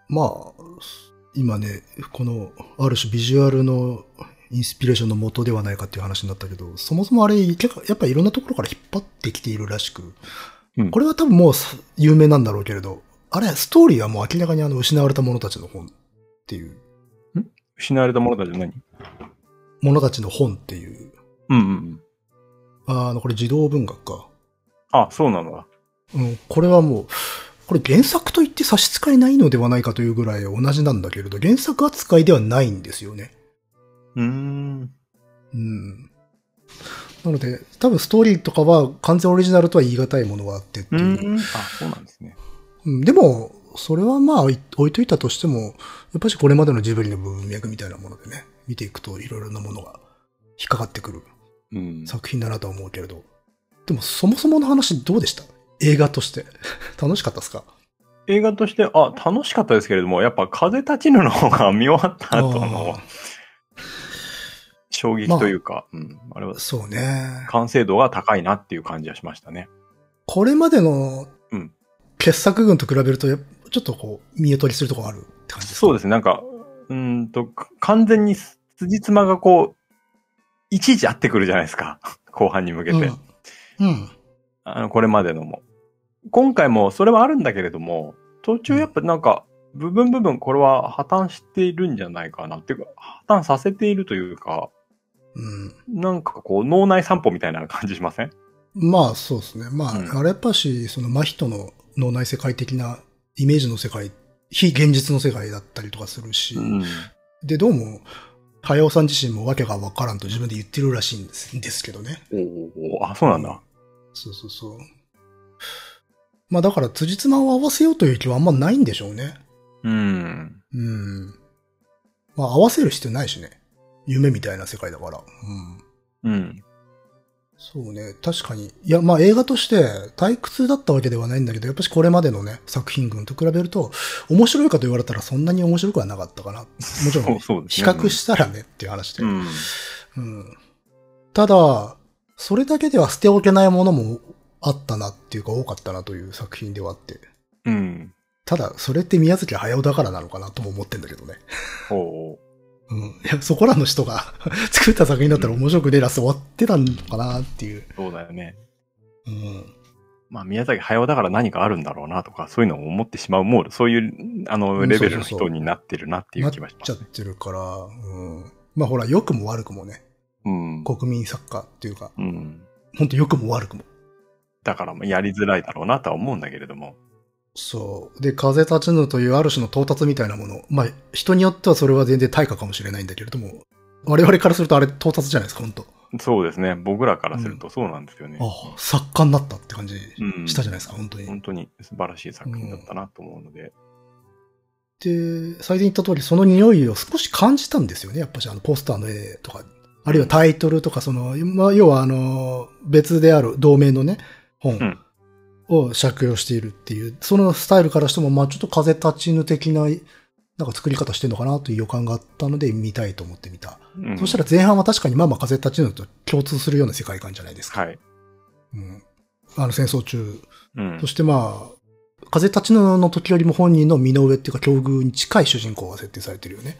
まあ、今ね、この、ある種ビジュアルのインスピレーションの元ではないかっていう話になったけど、そもそもあれ、結構やっぱいろんなところから引っ張ってきているらしく、うんこれは多分もうす有名なんだろうけれど、あれ、ストーリーはもう明らかにあの、失われた者たちの本っていう、失われた者たちは何？者たちの本っていう、うんうんうん。あの、これ児童文学か。あ、そうなのだ。うん、これはもう、これ原作と言って差し支えないのではないかというぐらい同じなんだけれど、原作扱いではないんですよね。うーん。うん。なので、多分ストーリーとかは完全オリジナルとは言い難いものがあってってういう。ーん。あ、そうなんですね。うんでも、それはまあ置いといたとしても、やっぱしこれまでのジブリの文脈みたいなものでね、見ていくといろいろなものが引っかかってくるうん。作品だなとは思うけれど。でもそもそもの話どうでした？映画として。*laughs* 楽しかったですか？映画として、あ、楽しかったですけれども、やっぱ風立ちぬの方が見終わった後のあ衝撃というか、うん。あれはーそうね。完成度が高いなっていう感じはしましたね。これまでのうん傑作群と比べると、ちょっとこう、見劣りするところあるって感じですか？そうですね。なんか、うーんと、か完全に辻褄がこう、いちいち合ってくるじゃないですか。*laughs* 後半に向けて。うん。うん。あの、これまでのも。今回もそれはあるんだけれども、途中やっぱなんか、部分部分これは破綻しているんじゃないかなっていうか、破綻させているというか、うん。なんかこう、脳内散歩みたいな感じしません？まあ、そうですね。まあ、うんあれやっぱし、その真人の脳内世界的なイメージの世界、非現実の世界だったりとかするし、うん。で、どうも、早尾さん自身もわけがわからんと自分で言ってるらしいんですですけどね。おおおあ、そうなんだ。そうそうそう。まあだから辻褄を合わせようという気はあんまないんでしょうね。うん。うん。まあ合わせる必要ないしね。夢みたいな世界だから。うん。うん。そうね、確かに。いや、まあ映画として退屈だったわけではないんだけど、やっぱしこれまでのね、作品群と比べると、面白いかと言われたらそんなに面白くはなかったかな。もちろん、そうです比ね。較したらねっていう話で。うん。うん。ただ、それだけでは捨ておけないものもあったなっていうか多かったなという作品ではあって。うん。ただ、それって宮崎駿だからなのかなとも思ってんだけどね。おううん。いや、そこらの人が *laughs* 作った作品だったら面白くねえなって終わってたのかなっていう。そうだよね。うん。まあ、宮崎駿だから何かあるんだろうなとか、そういうのを思ってしまう、もう、そういう、あの、うんレベルの人になってるなっていう気はしますなっちゃっ。てるから、うん。まあほら、良くも悪くもね、うん。国民作家っていうか、うん。ほんと良くも悪くも。だから、やりづらいだろうなとは思うんだけれども。そう。で、風立ちぬというある種の到達みたいなもの。まあ、人によってはそれは全然対価かもしれないんだけれども、我々からするとあれ到達じゃないですか、本当そうですね。僕らからするとそうなんですよね。ああ、作家になったって感じうんしたじゃないですか、本当に。本当に素晴らしい作品だったなと思うので。で、最初に言った通り、その匂いを少し感じたんですよね。やっぱし、あの、ポスターの絵とか、あるいはタイトルとか、その、まあ、要は、あの、別である同名のね、本を借用しているっていう、そのスタイルからしても、まあ、ちょっと風立ちぬ的な、なんか作り方してんのかなという予感があったので、見たいと思ってみた。うんそしたら前半は確かにまあまあ風立ちぬと共通するような世界観じゃないですか。はい。うん。あの、戦争中。うんそ。してまあ、風立ちぬの時よりも本人の身の上っていうか境遇に近い主人公が設定されてるよね。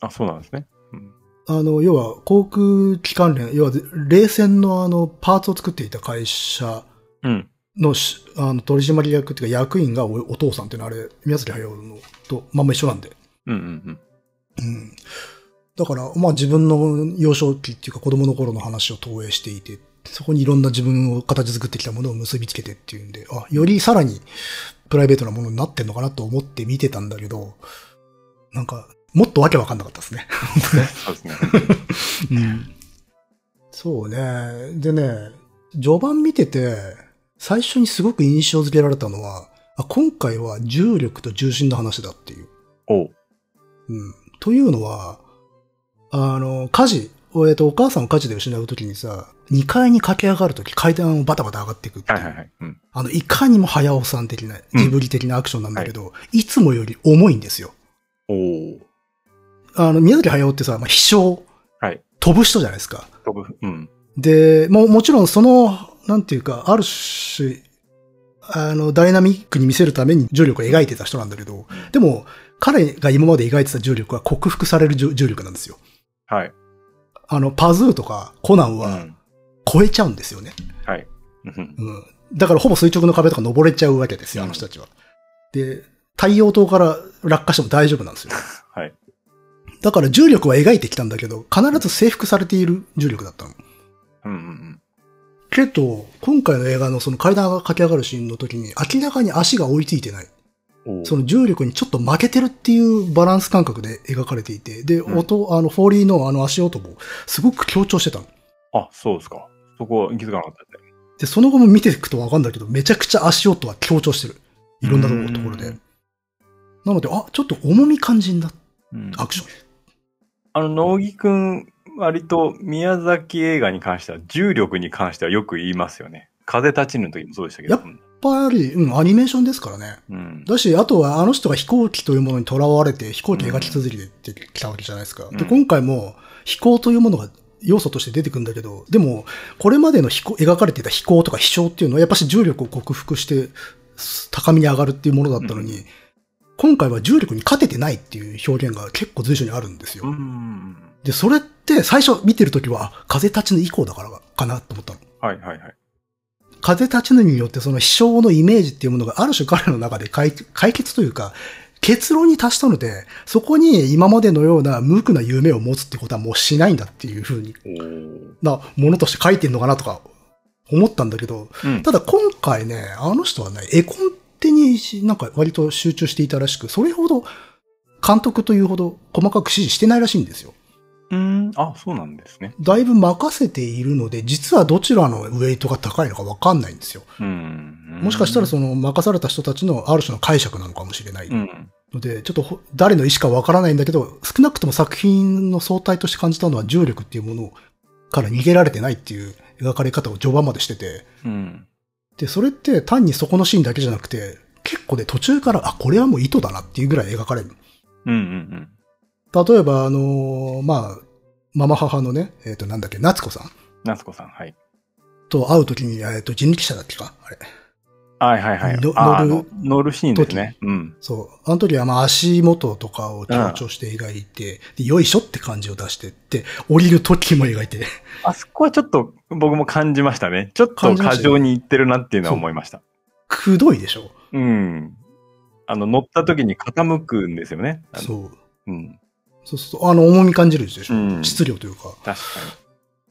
あ、そうなんですね。うんあの、要は航空機関連、要は冷戦のあの、パーツを作っていた会社うん。のしあの取締役っていうか役員がおお父さんっていうのはあれ、宮崎駿のとまんま一緒なんで。うんうんうん。だから、まあ自分の幼少期っていうか子供の頃の話を投影していて、そこにいろんな自分を形作ってきたものを結びつけてっていうんで、あ、よりさらにプライベートなものになってんのかなと思って見てたんだけど、なんか、もっとわけわかんなかったですね。そうですね。*laughs* うん。そうね。でね、序盤見てて、最初にすごく印象付けられたのは、あ今回は重力と重心の話だっていう。おう。うん。というのは、あの、火事、おえっと、お母さんを火事で失うときにさ、2階に駆け上がるとき階段をバタバタ上がっていくっていう。はいはいはい。うん。あの、いかにも早尾さん的な、ジブリ的なアクションなんだけど、い、つもより重いんですよ。おお。あの、宮崎駿ってさ、まあ、飛翔、はい。飛ぶ人じゃないですか。飛ぶ。うん。で、もうもちろんその、なんていうか、ある種、あの、ダイナミックに見せるために重力を描いてた人なんだけど、でも、彼が今まで描いてた重力は克服される重重力なんですよ。はい。あの、パズーとかコナンはうん。超えちゃうんですよね。はい。うんうん。だからほぼ垂直の壁とか登れちゃうわけですよ、あの人たちは。で、太陽塔から落下しても大丈夫なんですよ。*laughs* はい。だから重力は描いてきたんだけど、必ず征服されている重力だったの。うんうんけど、今回の映画のその階段が駆け上がるシーンの時に明らかに足が追いついてない。その重力にちょっと負けてるっていうバランス感覚で描かれていて、で、うん音、あの、フォーリーのあの足音もすごく強調してたの。あ、そうですか。そこは気づかなかったね。で、その後も見ていくとわかんだけど、めちゃくちゃ足音は強調してる。いろんなところでうん。なので、あ、ちょっと重み感じんだ、うんアクション。あの、野木くん、割と宮崎映画に関しては、重力に関してはよく言いますよね。風立ちぬの時もそうでしたけど。やっぱり、うん、アニメーションですからね。うん。だし、あとはあの人が飛行機というものに囚われて飛行機描き続けてきたわけじゃないですか。うんで、今回も飛行というものが要素として出てくるんだけど、でも、これまでの飛行、描かれていた飛行とか飛翔っていうのはやっぱし重力を克服して高みに上がるっていうものだったのに、う今回は重力に勝ててないっていう表現が結構随所にあるんですよ。うん。で、それって最初見てるときは、あ風立ちぬ以降だからかなと思ったの。はいはいはい。風立ちぬによってその飛翔のイメージっていうものがある種彼の中で解解決というか、結論に達したので、そこに今までのような無垢な夢を持つってことはもうしないんだっていう風におーなものとして書いてんのかなとか思ったんだけど、うん。ただ今回ね、あの人はね、絵コンテになんか割と集中していたらしく、それほど監督というほど細かく指示してないらしいんですよ。うん。あ、そうなんですね。だいぶ任せているので、実はどちらのウェイトが高いのかわかんないんですよ。うん。もしかしたらその任された人たちのある種の解釈なのかもしれないうん。ので、ちょっとほ誰の意思かわからないんだけど、少なくとも作品の相対として感じたのは重力っていうものから逃げられてないっていう描かれ方を序盤までしてて、うん。で、それって単にそこのシーンだけじゃなくて、結構ね、途中から、あ、これはもう意図だなっていうぐらい描かれる。うん。うん。例えば、あのーまあ、ママ母のね、えっ、と、なんだっけ、夏子さん夏子さん、はい。と会うときに、えっ、と、人力車だっけかあれ。はいはいはい。の乗る乗るシーンですね。うん。そう。あの時はまあ足元とかを強調して描いて、で、よいしょって感じを出してって、降りる時も描いて、あそこはちょっと僕も感じましたね。ちょっと過剰にいってるなっていうのは思いました。くどいでしょうん。あの、乗った時に傾くんですよね。う。そう。うん。そうそうそう。あの、重み感じるでしょ、うん質量というか。確か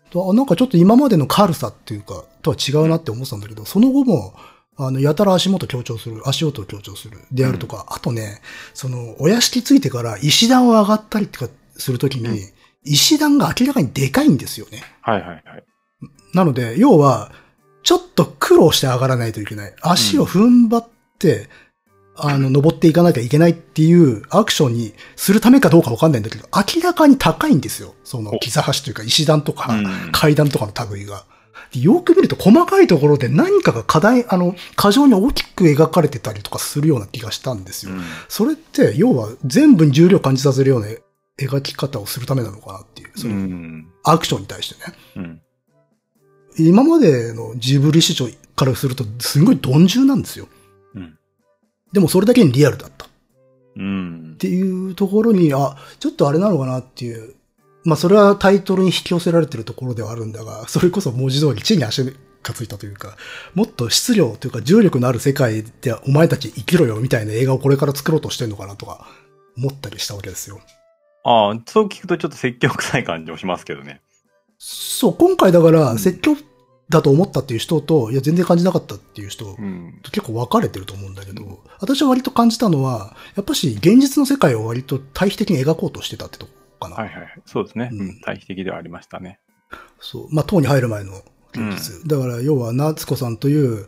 とあなんかちょっと今までの軽さっていうか、とは違うなって思ってたんだけど、その後も、あの、やたら足元強調する、足音を強調する、であるとか、あとね、その、お屋敷ついてから石段を上がったりとかするときに、うん石段が明らかにでかいんですよね。に。はいはいはい。なので、要は、ちょっと苦労して上がらないといけない。足を踏ん張って、あの、登っていかなきゃいけないっていうアクションにするためかどうかわかんないんだけど、明らかに高いんですよ。その、お木座橋というか石段とか、うん階段とかの類が。でよく見ると細かいところで何かが課題、あの、過剰に大きく描かれてたりとかするような気がしたんですよ。うんそれって、要は全部に重量を感じさせるような描き方をするためなのかなっていう、そのうん。アクションに対してね。うん。今までのジブリ市場からすると、すごい鈍重なんですよ。うん。でもそれだけにリアルだった。っうん。ていうところに、あ、ちょっとあれなのかなっていう。まあそれはタイトルに引き寄せられてるところではあるんだが、それこそ文字通り地に足がついたというか、もっと質量というか重力のある世界でお前たち生きろよみたいな映画をこれから作ろうとしてるのかなとか思ったりしたわけですよ。ああ、そう聞くとちょっと説教臭い感じもしますけどね。そう、今回だかうんら説教だと思ったっていう人と、いや全然感じなかったっていう人、うん。結構分かれてると思うんだけど、私は割と感じたのは、やっぱし現実の世界を割と対比的に描こうとしてたってとこかな。はいはいはい。そうですね。うんうん。対比的ではありましたね。そう。まあ、党に入る前の現実。だから、要は、夏子さんという、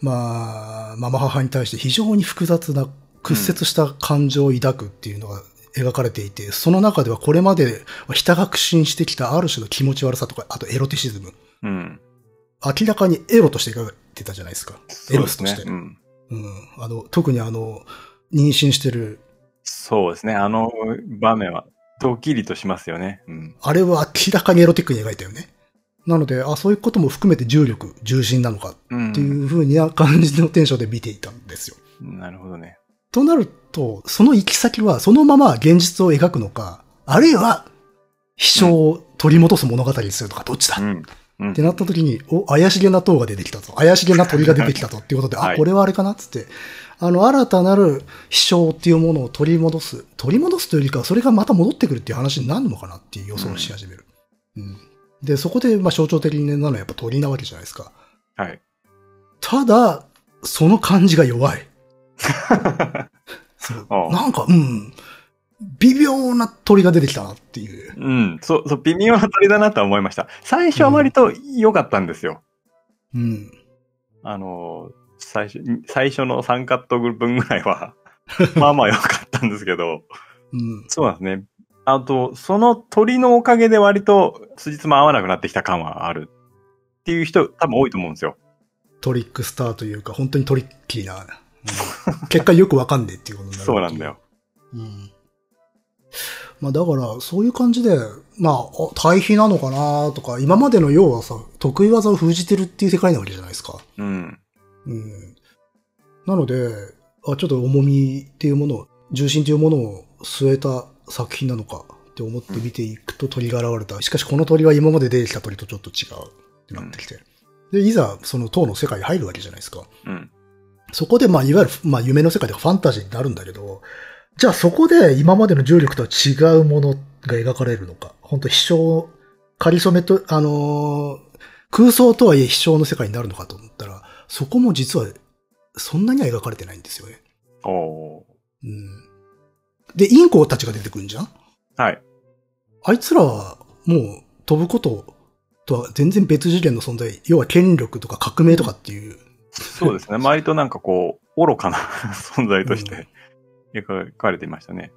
まあ、ママ母に対して非常に複雑な、屈折した感情を抱くっていうのが描かれていて、その中ではこれまでひた確信してきたある種の気持ち悪さとか、あとエロティシズム。うん。明らかにエロとして描かれてたじゃないですか。エロスとして。そうん。うん。あの、特にあの、妊娠してるそうですね。あの場面は、ドキリとしますよね。うん。あれは明らかにエロティックに描いたよね。なので、あ、そういうことも含めて重力、重心なのかうん。っていう風な感じのテンションで見ていたんですよ。なるほどね。となると、その行き先はそのまま現実を描くのか、あるいは、飛翔を取り戻す物語にするのか、どっちだ、っうん。うんてなった時に、お、怪しげな塔が出てきたぞ。怪しげな鳥が出てきたぞっていうことで、*laughs* はいあ、これはあれかなっつって、あの、新たなる飛翔っていうものを取り戻す。取り戻すというよりかは、それがまた戻ってくるっていう話になるのかなっていう予想をし始める。うん。で、そこで、まあ、象徴的になるのはやっぱ鳥なわけじゃないですか。はい。ただ、その感じが弱い。*laughs* そうなんか、うん。微妙な鳥が出てきたなっていう。うん。そう、そう、微妙な鳥だなとは思いました。最初は割と良かったんですよ。うん。あの、最初、最初の3カット分ぐらいは、*laughs* まあまあ良かったんですけど、うん。そうなんですね。あと、その鳥のおかげで割と、辻褄合わなくなってきた感はある。っていう人多分多いと思うんですよ。トリックスターというか、本当にトリッキーな。うん結果よくわかんねえっていうことになる。*laughs* そうなんだ。よ。うん。まあだから、そういう感じで、まあ、あ対比なのかなとか、今までの要はさ、得意技を封じてるっていう世界なわけじゃないですか。うん。うん。なので、あ、ちょっと重みっていうものを、重心っていうものを据えた作品なのかって思って見ていくと鳥が現れた。しかしこの鳥は今まで出てきた鳥とちょっと違うってなってきて。で、いざその塔の世界に入るわけじゃないですか。うん。そこでまあいわゆる、まあ夢の世界とかファンタジーになるんだけど、じゃあそこで今までの重力とは違うものが描かれるのか？本当飛翔、仮初めと、あのー空想とはいえ飛翔の世界になるのかと思ったら、そこも実はそんなには描かれてないんですよね。おーうん。で、インコたちが出てくるんじゃん？はい。あいつらはもう飛ぶこととは全然別次元の存在、要は権力とか革命とかっていう。そうですね。割となんかこう、愚かな *laughs* 存在として描かれていましたね。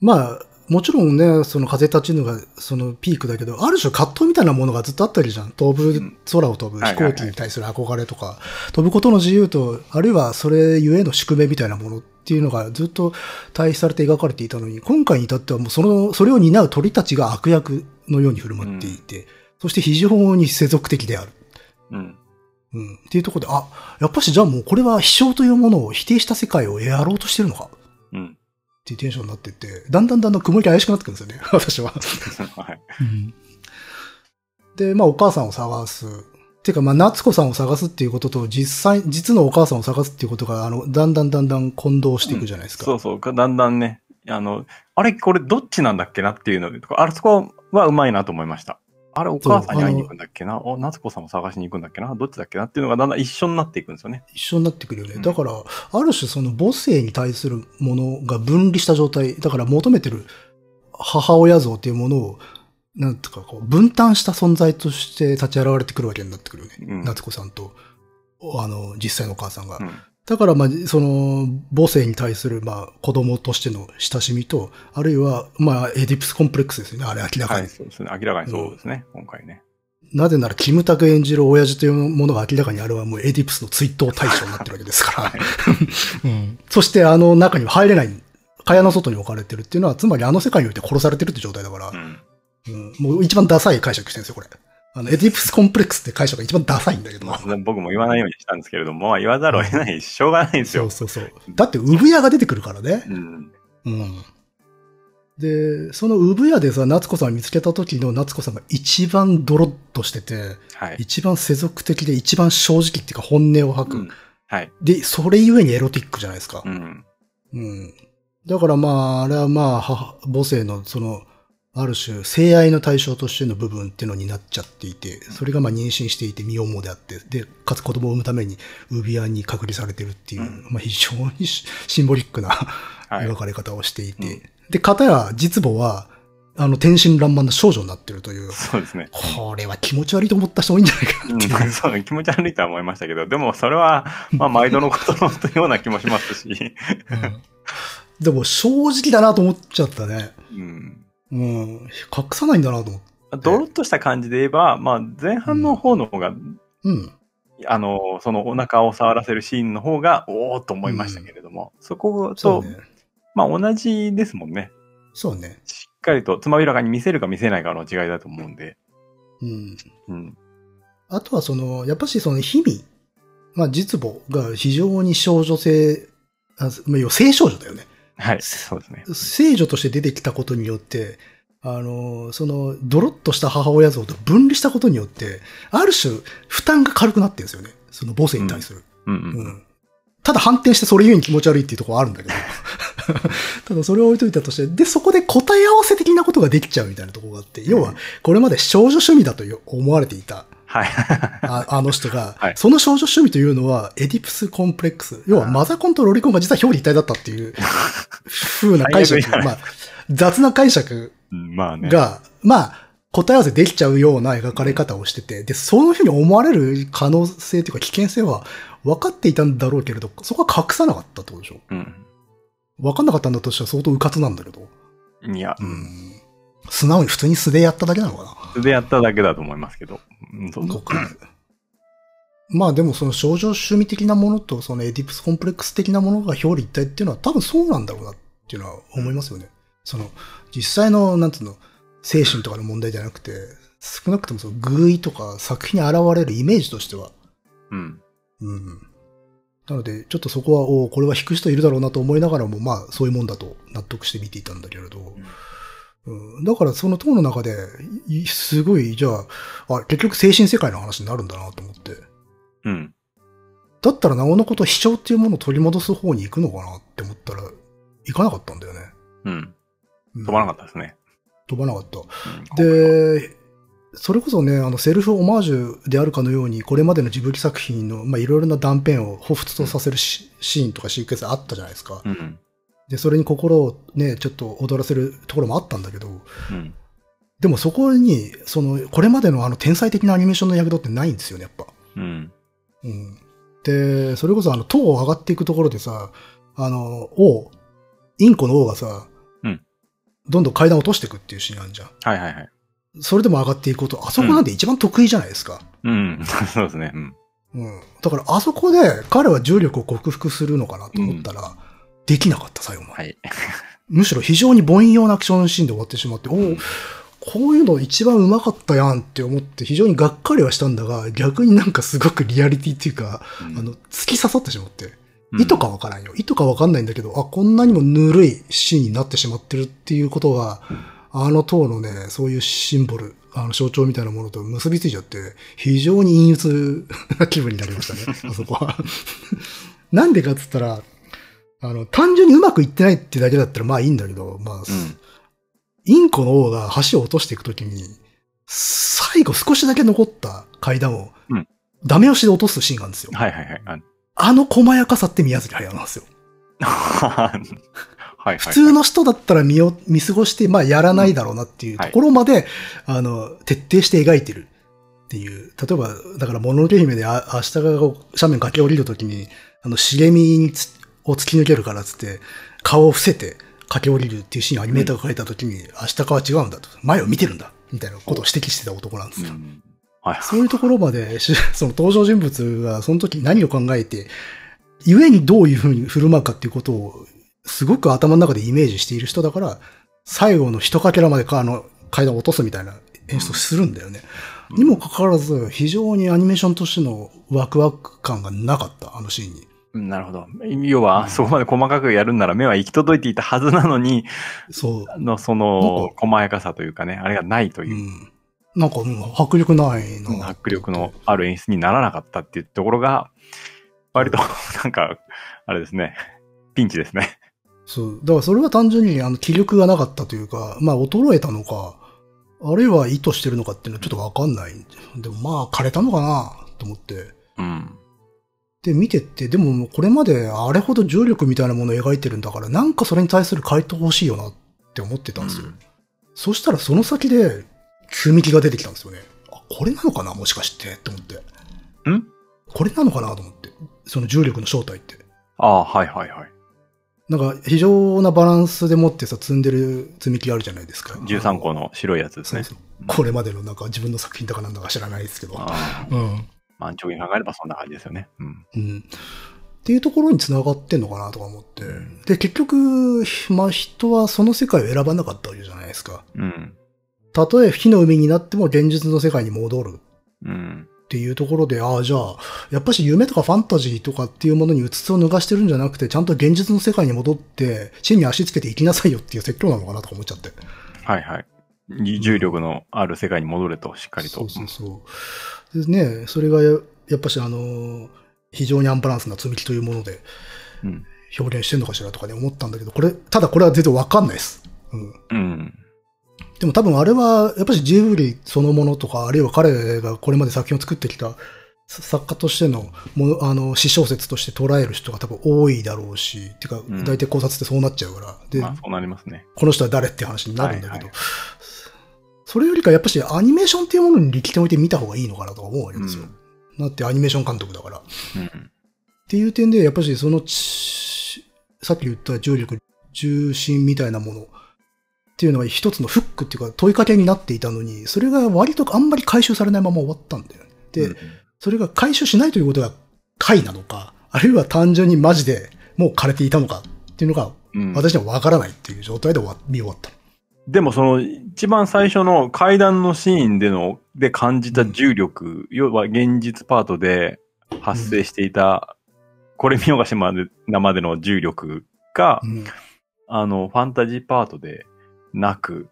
まあ、もちろんね、その風立ちぬがそのピークだけど、ある種葛藤みたいなものがずっとあったりじゃん。飛ぶ、うん空を飛ぶ、飛行機に対する憧れとか、飛ぶことの自由と、あるいはそれゆえの宿命みたいなものっていうのがずっと対比されて描かれていたのに、今回に至ってはもうその、それを担う鳥たちが悪役のように振る舞っていて、そして非常に世俗的である。うん。うん。っていうところで、あ、やっぱしじゃあもうこれは飛翔というものを否定した世界をやろうとしてるのかうん。っていうテンションになってって、だんだんだんだん曇りが怪しくなってくるんですよね、*laughs* 私は。はい。で、まあお母さんを探す。てか、まあ夏子さんを探すっていうことと、実際、実のお母さんを探すっていうことが、あの、だんだんだんだん混同していくじゃないですか。そうそう。だんだんね、あの、あれ、これどっちなんだっけなっていうのとか、あれそこはうまいなと思いました。あれ、お母さんに会いに行くんだっけな？お、夏子さんを探しに行くんだっけな？どっちだっけな？っていうのがだんだん一緒になっていくんですよね。一緒になってくるよね。うんだから、ある種その母性に対するものが分離した状態、だから求めてる母親像っていうものを、なんていうか、こう、分担した存在として立ち現れてくるわけになってくるよね。うん夏子さんと、あの、実際のお母さんが。うん。だから、まあ、その、母性に対する、まあ、子供としての親しみと、あるいは、まあ、エディプスコンプレックスですよね、あれ明らかに。はい、そうですね。明らかにそうですね。今回ね。なぜなら、キムタク演じる親父というものが明らかにあれはもうエディプスの追悼対象になってるわけですから。*laughs* うんそして、あの中には入れない、蚊帳の外に置かれてるっていうのは、つまりあの世界において殺されてるって状態だからう、ん。うんもう一番ダサい解釈してるんですよ、これ。あの、エディプスコンプレックスって解釈が一番ダサいんだけど。まあ、僕も言わないようにしたんですけれども、まあ言わざるを得ない、しょうがないんですよそう。そうそう。だって、産屋が出てくるからね。うん。うん。で、その産屋でさ、夏子さんを見つけた時の夏子さんが一番ドロッとしてて、はい。一番世俗的で一番正直っていうか本音を吐く。うんはい。で、それゆえにエロティックじゃないですかう。ん。うん。だからまあ、あれはまあ、母母性のその、ある種、性愛の対象としての部分っていうのになっちゃっていて、それがまあ妊娠していて身重であって、で、かつ子供を産むために産屋に隔離されてるっていう、うんまあ非常にシシンボリックなはい描かれ方をしていて、うんで、片や実母は、あの、天真爛漫な少女になってるという、そうですね。これは気持ち悪いと思った人多いんじゃないかなっていう。うん、*laughs* そう、気持ち悪いとは思いましたけど、でもそれは、*laughs* まあ、毎度のことのような気もしますし、うんでも正直だなと思っちゃったね。うん。うん。隠さないんだなと思って。ドロッとした感じで言えば、まあ、前半の方の方が、うん。あの、そのお腹を触らせるシーンの方が、おーっと思いましたけれども、そこと、そうね。まあ同じですもんね。そうね。しっかりとつまびらかに見せるか見せないかの違いだと思うんで。うん。うん。あとはその、やっぱしその、日々、まあ実母が非常に少女性、あまあ、要は性少女だよね。はい。そうですね。聖女として出てきたことによって、あの、その、ドロッとした母親像と分離したことによって、ある種、負担が軽くなってるんですよね。その母性に対する。うんう。うんん。ただ反転してそれゆえに気持ち悪いっていうところはあるんだけど。*laughs* ただそれを置いといたとして、で、そこで答え合わせ的なことができちゃうみたいなところがあって、要は、これまで少女趣味だと思われていた、はい。ああの人が、*laughs* はいその少女趣味というのは、エディプスコンプレックス。要は、マザコンとロリコンが実は表裏一体だったっていう、*laughs* 風な解釈まあ、雑な解釈うんまあね。が、まあ、答え合わせできちゃうような描かれ方をしてて、で、そういうふうに思われる可能性というか危険性は分かっていたんだろうけれど、そこは隠さなかったってことでしょ？うん。分かんなかったんだとしたら相当迂闊なんだけど。いや、うん。素直に普通に素でやっただけなのかな素でやっただけだと思いますけど。うん、そうそうか。まあでもその少女趣味的なものとそのエディプスコンプレックス的なものが表裏一体っていうのは多分そうなんだろうなっていうのは思いますよね。その実際の、なんつうの、精神とかの問題じゃなくて、少なくともその偶意とか作品に現れるイメージとしては。うん。うん。なので、ちょっとそこは、おおこれは引く人いるだろうなと思いながらも、まあそういうもんだと納得して見ていたんだけれど。うん、だからその塔の中で、いすごい、じゃあ、あ、結局精神世界の話になるんだなと思って。うん。だったらなおのこと、飛翔っていうものを取り戻す方に行くのかなって思ったら、行かなかったんだよね。うん。うん飛ばなかったですね。飛ばなかった。うん、で、それこそね、あの、セルフオマージュであるかのように、これまでのジブリ作品の、まあ、いろいろな断片を彷彿とさせるシ,、シーンとかシークエンスあったじゃないですか。うん。で、それに心をね、ちょっと踊らせるところもあったんだけど、うん。でもそこに、その、これまでのあの天才的なアニメーションの躍動ってないんですよね、やっぱ。うん。うん。で、それこそあの、塔を上がっていくところでさ、あの、王、インコの王がさ、うんどんどん階段を落としていくっていうシーンあるじゃん。はいはいはい。それでも上がっていくこと、あそこなんて一番得意じゃないですか。うん。*laughs* そうですね。うん。うん。だからあそこで彼は重力を克服するのかなと思ったら、できなかった、最後まで。はい。*laughs* むしろ非常に凡庸なアクションシーンで終わってしまって、おお、こういうの一番上手かったやんって思って非常にがっかりはしたんだが、逆になんかすごくリアリティっていうか、あの、突き刺さってしまって。意図かわからんよ。意図かわかんないんだけど、あ、こんなにもぬるいシーンになってしまってるっていうことが、あの塔のね、そういうシンボル、あの象徴みたいなものと結びついちゃって、非常に陰鬱な気分になりましたね、*laughs* あそこは。なんでかっつったら、あの、単純にうまくいってないってだけだったらまあいいんだけど、まあ、うん。インコの王が橋を落としていくときに、最後少しだけ残った階段をうん、ダメ押しで落とすシーンがあるんですよ。はいはいはい。ああの細やかさって宮崎駿なんですよ。*laughs* はいはい。普通の人だったら見を見過ごして、まあやらないだろうなっていうところまで、あの、徹底して描いてるっていう。例えば、だから、もののけ姫であ明日が斜面駆け下りるときに、あの、茂みにつを突き抜けるからっつって、顔を伏せて駆け下りるっていうシーンをアニメーターが書いたときに、明日かは違うんだと。前を見てるんだ。みたいなことを指摘してた男なんですよ。うんはい。そういうところまで、し *laughs* その登場人物がその時何を考えて、故にどういうふうに振る舞うかっていうことを、すごく頭の中でイメージしている人だから、最後の一かけらまでかあの階段を落とすみたいな演出をするんだよね。にもかかわらず、非常にアニメーションとしてのワクワク感がなかった、あのシーンに。うんなるほど。要は、そこまで細かくやるんなら目は行き届いていたはずなのに、そう。あの、そのか、細やかさというかね、あれがないとういう、ん。なんか、うん迫力ないな。迫力のある演出にならなかったっていうところが、割と、*laughs* なんか、あれですね、ピンチですね。そう。だからそれは単純にあの気力がなかったというか、まあ衰えたのか、あるいは意図してるのかっていうのはちょっとわかんない。でもまあ枯れたのかなと思って。うん。で、見てって、でもこれまであれほど重力みたいなものを描いてるんだから、なんかそれに対する回答欲しいよなって思ってたんですよ。そしたらその先で積み木が出てきたんですよね。あ、これなのかなもしかしてって思って。ん？これなのかなと思って。その重力の正体って。ああ、はいはいはい。なんか非常なバランスでもってさ、積んでる積み木があるじゃないですか。13個の白いやつですね。そうそうこれまでのなんか自分の作品とかなんだか知らないですけど。うん。まあ、直に考えればそんな感じですよね。うん。うん。っていうところに繋がってんのかなとか思って。で、結局、まあ人はその世界を選ばなかったわけじゃないですか。うん。たとえ火の海になっても現実の世界に戻るうん。っていうところで、ああ、じゃあ、やっぱし夢とかファンタジーとかっていうものにうつつを脱がしてるんじゃなくて、ちゃんと現実の世界に戻って、地に足つけて生きなさいよっていう説教なのかなとか思っちゃって。はいはい。重力のある世界に戻れと、しっかりと。そうそうそう。でね、それがややっぱしあのー非常にアンバランスな積み木というものでうん。表現してんのかしらとかね思ったんだけど、これ、ただこれは全然わかんないです。うん。うん。でも多分あれは、やっぱしジブリそのものとか、あるいは彼がこれまで作品を作ってきた作家としての、ものあの、詩小説として捉える人が多分多いだろうし、てかん、大体考察ってそうなっちゃうから、で、まあ、そうなりますね。この人は誰って話になるんだけど、はいはいそれよりかやっぱしアニメーションっていうものに力点を置いて見た方がいいのかなとか思うわけうん。ですよ。だってアニメーション監督だから。っうん。ていう点で、やっぱしそのち、さっき言った重力、重心みたいなものっていうのが一つのフックっていうか問いかけになっていたのに、それが割とあんまり回収されないまま終わったんだよね。で、うんそれが回収しないということが回なのか、あるいは単純にマジでもう枯れていたのかっていうのがうん私にはわからないっていう状態で見終わった。でもその一番最初の階段のシーンでの、で感じた重力、要は現実パートで発生していた、これ見よがしまで、生での重力がう、ん。あの、ファンタジーパートでなく、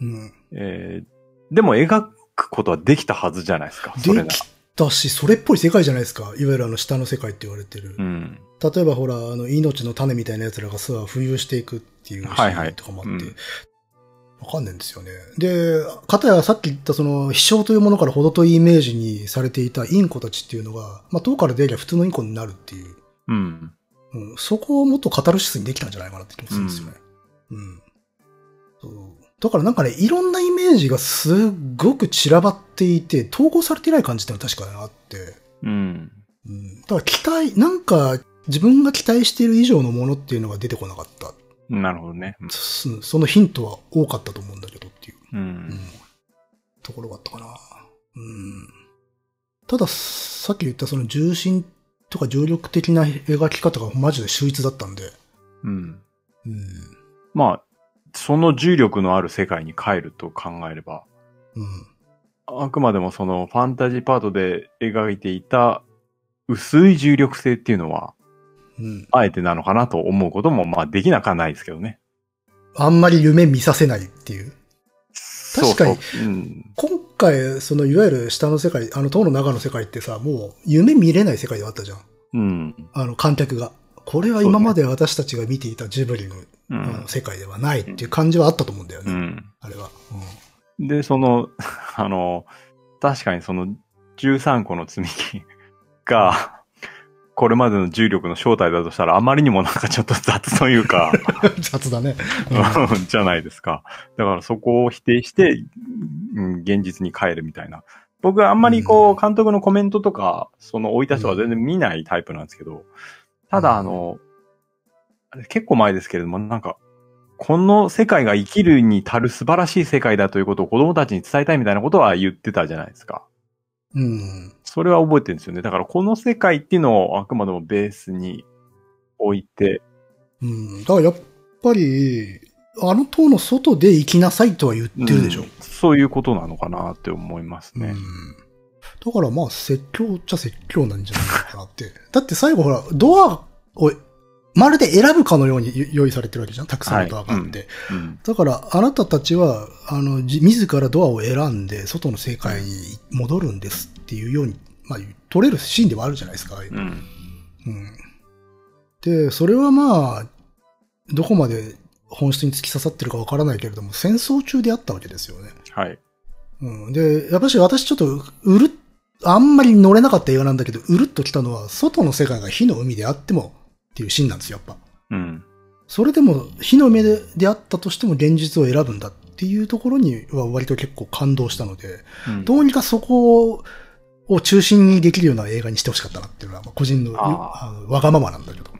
うん。えーでも描くことはできたはずじゃないですか、それできたし、それっぽい世界じゃないですか。いわゆるあの下の世界って言われてる。うん。例えばほら、あの、命の種みたいな奴らがさ、浮遊していくっていうシはいはいーンとかもあって、うんわかんないんですよね。で、かたやさっき言ったその、飛翔というものから程遠いイメージにされていたインコたちっていうのが、まあ、塔から出りゃ普通のインコになるっていう、うん。うん、そこをもっとカタルシスにできたんじゃないかなって気もするんですよね。うん。そうだからなんかね、いろんなイメージがすっごく散らばっていて、統合されてない感じってのは確かにあって。うん。うん。だから期待、なんか自分が期待している以上のものっていうのが出てこなかった。なるほどね。そそのヒントは多かったと思うんだけどっていう。う。うんん。ところがあったかな。うん。ただ、さっき言ったその重心とか重力的な描き方がマジで秀逸だったんで。うん。うん。まあ、その重力のある世界に帰ると考えれば、うん。あくまでもそのファンタジーパートで描いていた薄い重力性っていうのは、うん。あえてなのかなと思うことも、まあできなくはないですけどね。あんまり夢見させないっていう。確かにそうそううん。今回、そのいわゆる下の世界、あの塔の中の世界ってさ、もう夢見れない世界ではあったじゃん。うん。あの観客が。これは今まで私たちが見ていたジブリの。世界ではないっていう感じはあったと思うんだよね。うん。あれは。で、その、*laughs* あの、確かにその13個の積み木が、これまでの重力の正体だとしたら、あまりにもなんかちょっと雑というか、う *laughs* ん雑だね。うんじゃないですか。だからそこを否定して、うん現実に帰るみたいな。僕はあんまりこう監督のコメントとか、その置いた人は全然見ないタイプなんですけど、ただあの、あれ結構前ですけれども、なんか、この世界が生きるに足る素晴らしい世界だということを子供たちに伝えたいみたいなことは言ってたじゃないですか。うん。それは覚えてるんですよね。だからこの世界っていうのをあくまでもベースに置いて、うん。だからやっぱり、あの塔の外で生きなさいとは言ってるでしょ。うんそういうことなのかなって思いますね。うん。だからまあ説教っちゃ説教なんじゃないかなって。だって最後ほら、ドアを、まるで選ぶかのように用意されてるわけじゃんたくさんのドアがあって。うん。だから、あなたたちは、あの、じ自らドアを選んで、外の世界に戻るんですっていうように、まあ、取れるシーンではあるじゃないですか。うん。うん。で、それはまあ、どこまで本質に突き刺さってるかわからないけれども、戦争中であったわけですよね。はい。うん。で、やっぱし私ちょっと、うるっ、あんまり乗れなかった映画なんだけど、うるっときたのは、外の世界が火の海であってもっていうシーンなんですよ、やっぱ。うん。それでも、火の目でであったとしても現実を選ぶんだっていうところには割と結構感動したので、うんどうにかそこをを中心にできるような映画にしてほしかったなっていうのは、まあ個人のわがままなんだけど。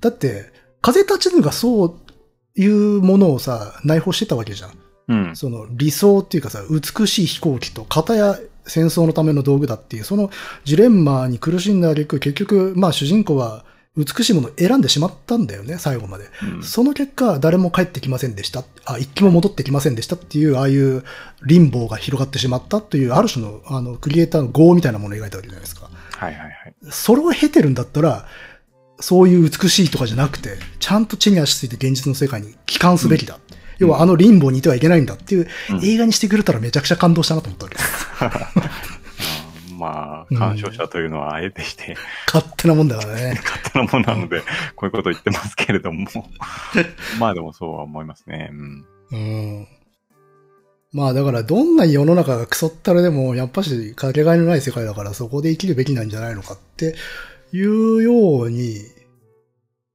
だって、風立ちぬがそういうものをさ、内包してたわけじゃん。うん。その理想っていうかさ、美しい飛行機と片や戦争のための道具だっていう、そのジレンマに苦しんだ挙句、結局、まあ主人公は美しいものを選んでしまったんだよね、最後まで。うんその結果、誰も帰ってきませんでした。あ、一機も戻ってきませんでしたっていう、ああいうリンボーが広がってしまったという、ある種の、あの、クリエイターの業みたいなものを描いたわけじゃないですか。はいはいはい。それを経てるんだったら、そういう美しいとかじゃなくて、ちゃんと地に足ついて現実の世界に帰還すべきだ。要はあのリンボーにいてはいけないんだっていう、うん映画にしてくれたらめちゃくちゃ感動したなと思ったわけです。*laughs* まあ、うん鑑賞者というのはあえてして、勝手なもんだからね。*laughs* 勝手なものなので、こういうことを言ってますけれども。*laughs* まあでもそうは思いますね。うん。うん。まあだからどんな世の中がクソったらでも、やっぱしかけがえのない世界だからそこで生きるべきなんじゃないのかっていうように、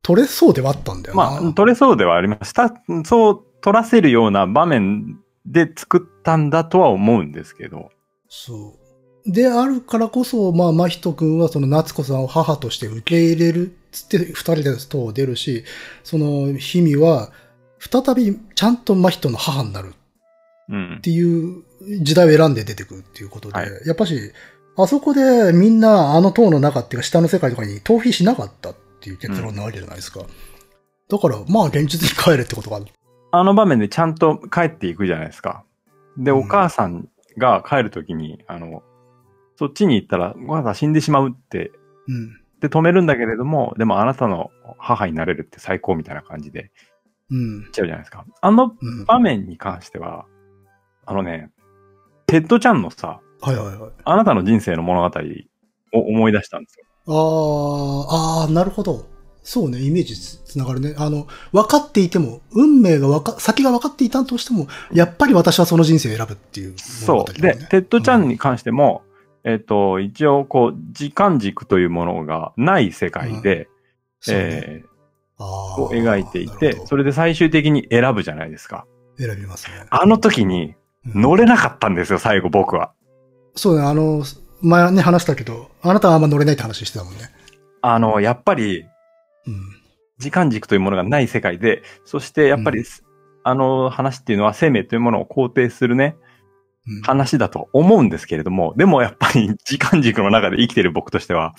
取れそうではあったんだよな。まあ、取れそうではありました。そう取らせるような場面で作ったんだとは思うんですけど。そう。で、あるからこそ、まあ、真人くんはその夏子さんを母として受け入れるっつって二人で塔を出るし、その氷見は再びちゃんと真人の母になるうんっ。ていう時代を選んで出てくるっていうことで、はいやっぱし、あそこでみんなあの塔の中っていうか下の世界とかに逃避しなかったっていう結論なわけじゃないですか。だから、まあ現実に帰れってことがある。あの場面でちゃんと帰っていくじゃないですか。で、うんお母さんが帰るときに、あの、そっちに行ったら、お母さん死んでしまうって、うん。で止めるんだけれども、でもあなたの母になれるって最高みたいな感じでうん言っ。ちゃうじゃないですか。あのうん。場面に関しては、あのね、テッド・チャンのさ、はいはいはい。あなたの人生の物語を思い出したんですよ。ああ、ああ、なるほど。そうね、イメージつつながるね。あの、分かっていても、運命が分か、先が分かっていたとしても、やっぱり私はその人生を選ぶっていう物語そう。で、テッド・チャンに関しても、えっ、と、一応、こう、時間軸というものがない世界で、そうねえあーを描いていて、それ、れで最終的に選ぶじゃないですか。選びますね。あの時にうん乗れなかったんですよ、最後僕は。そうね、あの、前ね、話したけど、あなたはあんま乗れないって話してたもんね。あの、やっぱり、うん。時間軸というものがない世界で、そしてやっぱり、うんあの話っていうのは生命というものを肯定するね、うん話だと思うんですけれども、でもやっぱり *laughs* 時間軸の中で生きている僕としては、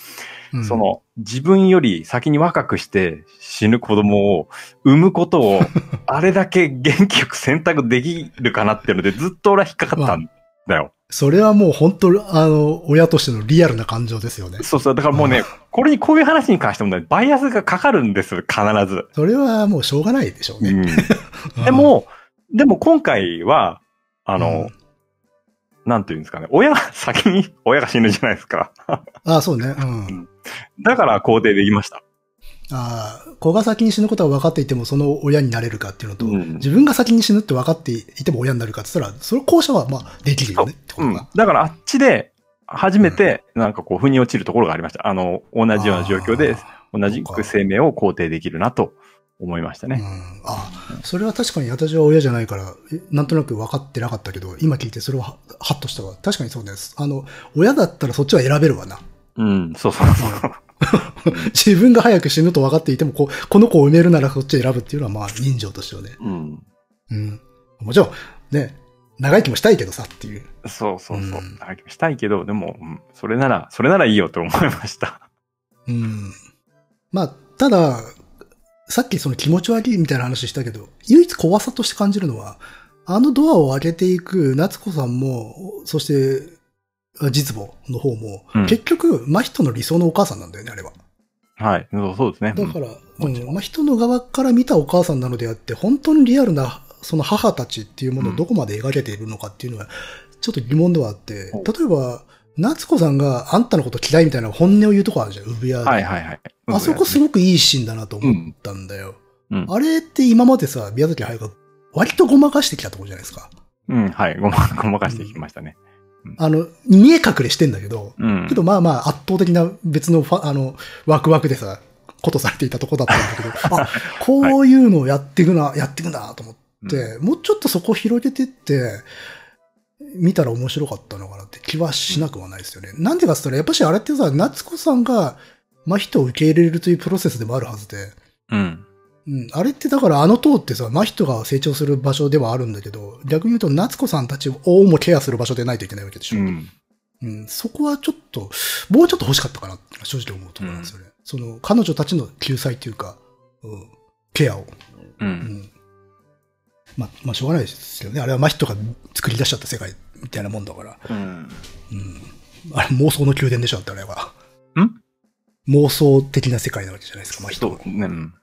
うんその自分より先に若くして死ぬ子供を産むことを *laughs* あれだけ元気よく選択できるかなっていうのでずっと俺は引っかかったんだよ。それはもう本当、あの、親としてのリアルな感情ですよね。そうそう。だからもうね、これにこういう話に関してもね、バイアスがかかるんです、必ず。それはもうしょうがないでしょうね。うん *laughs* でも、でも今回は、あの、うんなんていうんですかね、親が *laughs* 先に親が死ぬじゃないですか。あ *laughs* あ、そうね。うん。だから肯定できました。ああ、子が先に死ぬことは分かっていても、その親になれるかっていうのと、うん自分が先に死ぬって分かっていても親になるかって言ったら、その後者はまあできるよねってこうんとが。。だからあっちで、初めて、なんかこう、腑に落ちるところがありました。あの、同じような状況で、同じく生命を肯定できるなと思いましたね。うん、あ、それは確かに私は親じゃないから、えなんとなく分かってなかったけど、今聞いてそれははハッとしたわ。確かにそうです。あの、親だったらそっちは選べるわな。うん、そうそうそう。*laughs* 自分が早く死ぬと分かっていても、ここの子を埋めるならそっち選ぶっていうのは、まあ、人情としてはね。うん。うん。もちろん、ね、長生きもしたいけどさっていう。そうそうそう。うん長生きしたいけど、でも、うんそれなら、それならいいよと思いました。うん。まあ、ただ、さっきその気持ち悪いみたいな話したけど、唯一怖さとして感じるのは、あのドアを開けていく夏子さんも、そして、あ実母の方も、うん結局、真人の理想のお母さんなんだよね、あれは。はい。そうですね。だから、うん真人の側から見たお母さんなのであって、本当にリアルな、その母たちっていうものをどこまで描けているのかっていうのは、ちょっと疑問ではあって、うん例えば、夏子さんがあんたのこと嫌いみたいな本音を言うとこあるじゃん、産屋ではいはいはい。あそこすごくいいシーンだなと思ったんだよ。うん。あれって今までさ、宮崎駿が割とごまかしてきたところじゃないですか。うん、はい。ごま、ごまかしていきましたね。あの、見え隠れしてんだけど、うん。けどまあまあ圧倒的な別のファあの、ワクワクでさ、ことされていたとこだったんだけど、*laughs* あ、こういうのをやっていくな、やっていくなと思って、もうちょっとそこ広げてって、見たら面白かったのかなって気はしなくはないですよね。なんでかって言ったら、やっぱしあれってさ、夏子さんが真人を受け入れるというプロセスでもあるはずで、うん。うん、あれってだからあの塔ってさ、真人が成長する場所ではあるんだけど、逆に言うと夏子さんたちをもケアする場所でないといけないわけでしょ。うん。うん、そこはちょっと、もうちょっと欲しかったかなって正直思うところなんですよね。その、彼女たちの救済というか、うん、ケアを。う。うんん。まあ、まあ、しょうがないですよね。あれは真人が作り出しちゃった世界みたいなもんだから。うん。うん。あれ妄想の宮殿でしょってあれは。ん？妄想的な世界なわけじゃないですか、真人はそう。ね。うん。うん。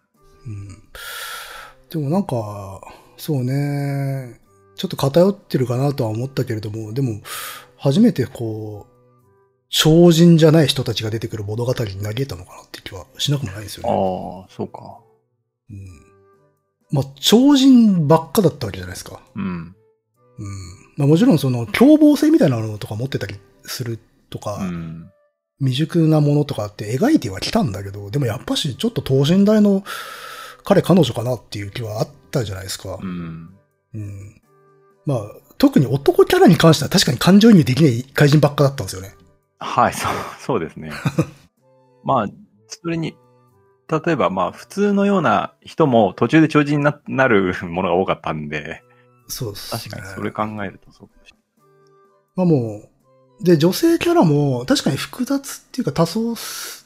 でもなんか、そうね、ちょっと偏ってるかなとは思ったけれども、でも、初めてこう、超人じゃない人たちが出てくる物語になり得たのかなって気はしなくもないんですよあね。あ、そうか。うん。まあ、超人ばっかだったわけじゃないですか。うん。うん。まあもちろんその凶暴性みたいなのとか持ってたりするとか、うん。未熟なものとかって描いてはきたんだけど、でもやっぱしちょっと等身大の彼彼女かなっていう気はあったじゃないですか。うん。うん。まあ、特に男キャラに関しては確かに感情移入できない怪人ばっかだったんですよね。はい、そう、そうですね。*laughs* まあ、それに、例えばまあ、普通のような人も途中で超人にななるものが多かったんで、そうです、ね。確かにそれ考えるとそうかもしれまあもう、で、女性キャラも確かに複雑っていうか多層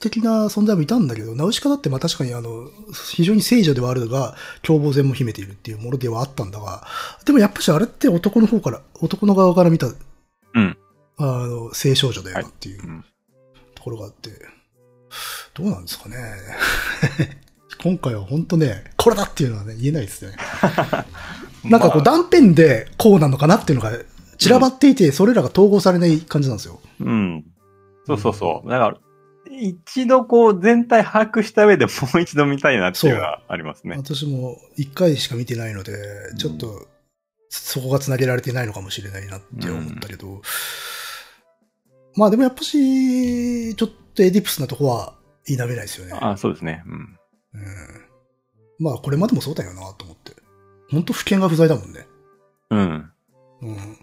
的な存在もいたんだけど、ナウシカだってまあ確かにあの、非常に聖女ではあるが、凶暴性も秘めているっていうものではあったんだが、でもやっぱしあれって男の方から、男の側から見た、うん。あの、性少女だよなっていう。ところがあって、どうなんですかね。*laughs* 今回は本当ね、これだっていうのはね、言えないですね。*laughs* なんかこうまあ断片でこうなのかなっていうのが散らばっていて、それらが統合されない感じなんですよ。うん。そうそうそう。だから、一度こう全体把握した上でもう一度見たいなっていうのはありますね。私も一回しか見てないので、ちょっとそこが繋げられてないのかもしれないなって思ったけど、まあでもやっぱし、ちょっとエディプスなとこは否めないですよね。あそうですね。うん。うん、まあこれまでもそうだよなと思って。本当不見が不在だもんね。うん。うん。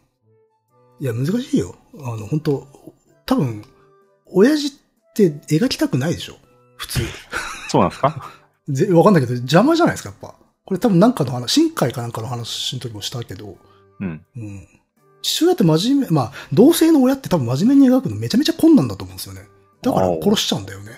いや、難しいよ。あの、本当多分、親父って描きたくないでしょ？普通。そうなんですか？*laughs* ぜわかんないけど、邪魔じゃないですか、やっぱ。これ多分なんかの話、深海かなんかの話の時もしたけど、うん。うん。父親って真面目、まあ、同性の親って多分真面目に描くのめちゃめちゃ困難だと思うんですよね。だから殺しちゃうんだよね。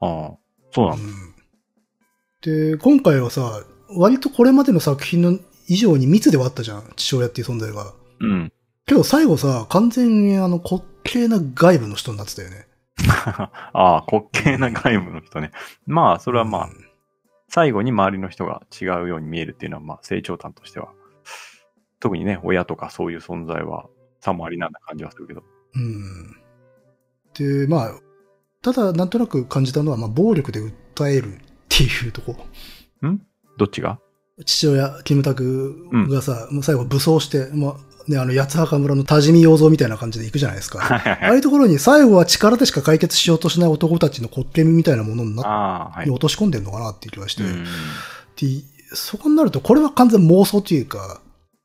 ああ。そうなだ。うんん。で、今回はさ、割とこれまでの作品の以上に密ではあったじゃん、父親っていう存在が。うん。けど最後さ、完全にあの滑稽な外部の人になってたよね。*laughs* ああ、滑稽な外部の人ね。まあ、それはまあ、うん最後に周りの人が違うように見えるっていうのは、まあ、成長端としては。特にね、親とかそういう存在は、さもありなんな感じはするけど。うん。で、まあ、ただなんとなく感じたのは、まあ、暴力で訴えるっていうとこ。どっちが？父親、キムタクがさ、もう最後武装して、まあ、ね、あの、八幡村の多治見洋蔵みたいな感じで行くじゃないですか。ああいうところに最後は力でしか解決しようとしない男たちの滑稽味みたいなものになはい。に落とし込んでんのかなっていう気がして、そこになると、これは完全妄想というか、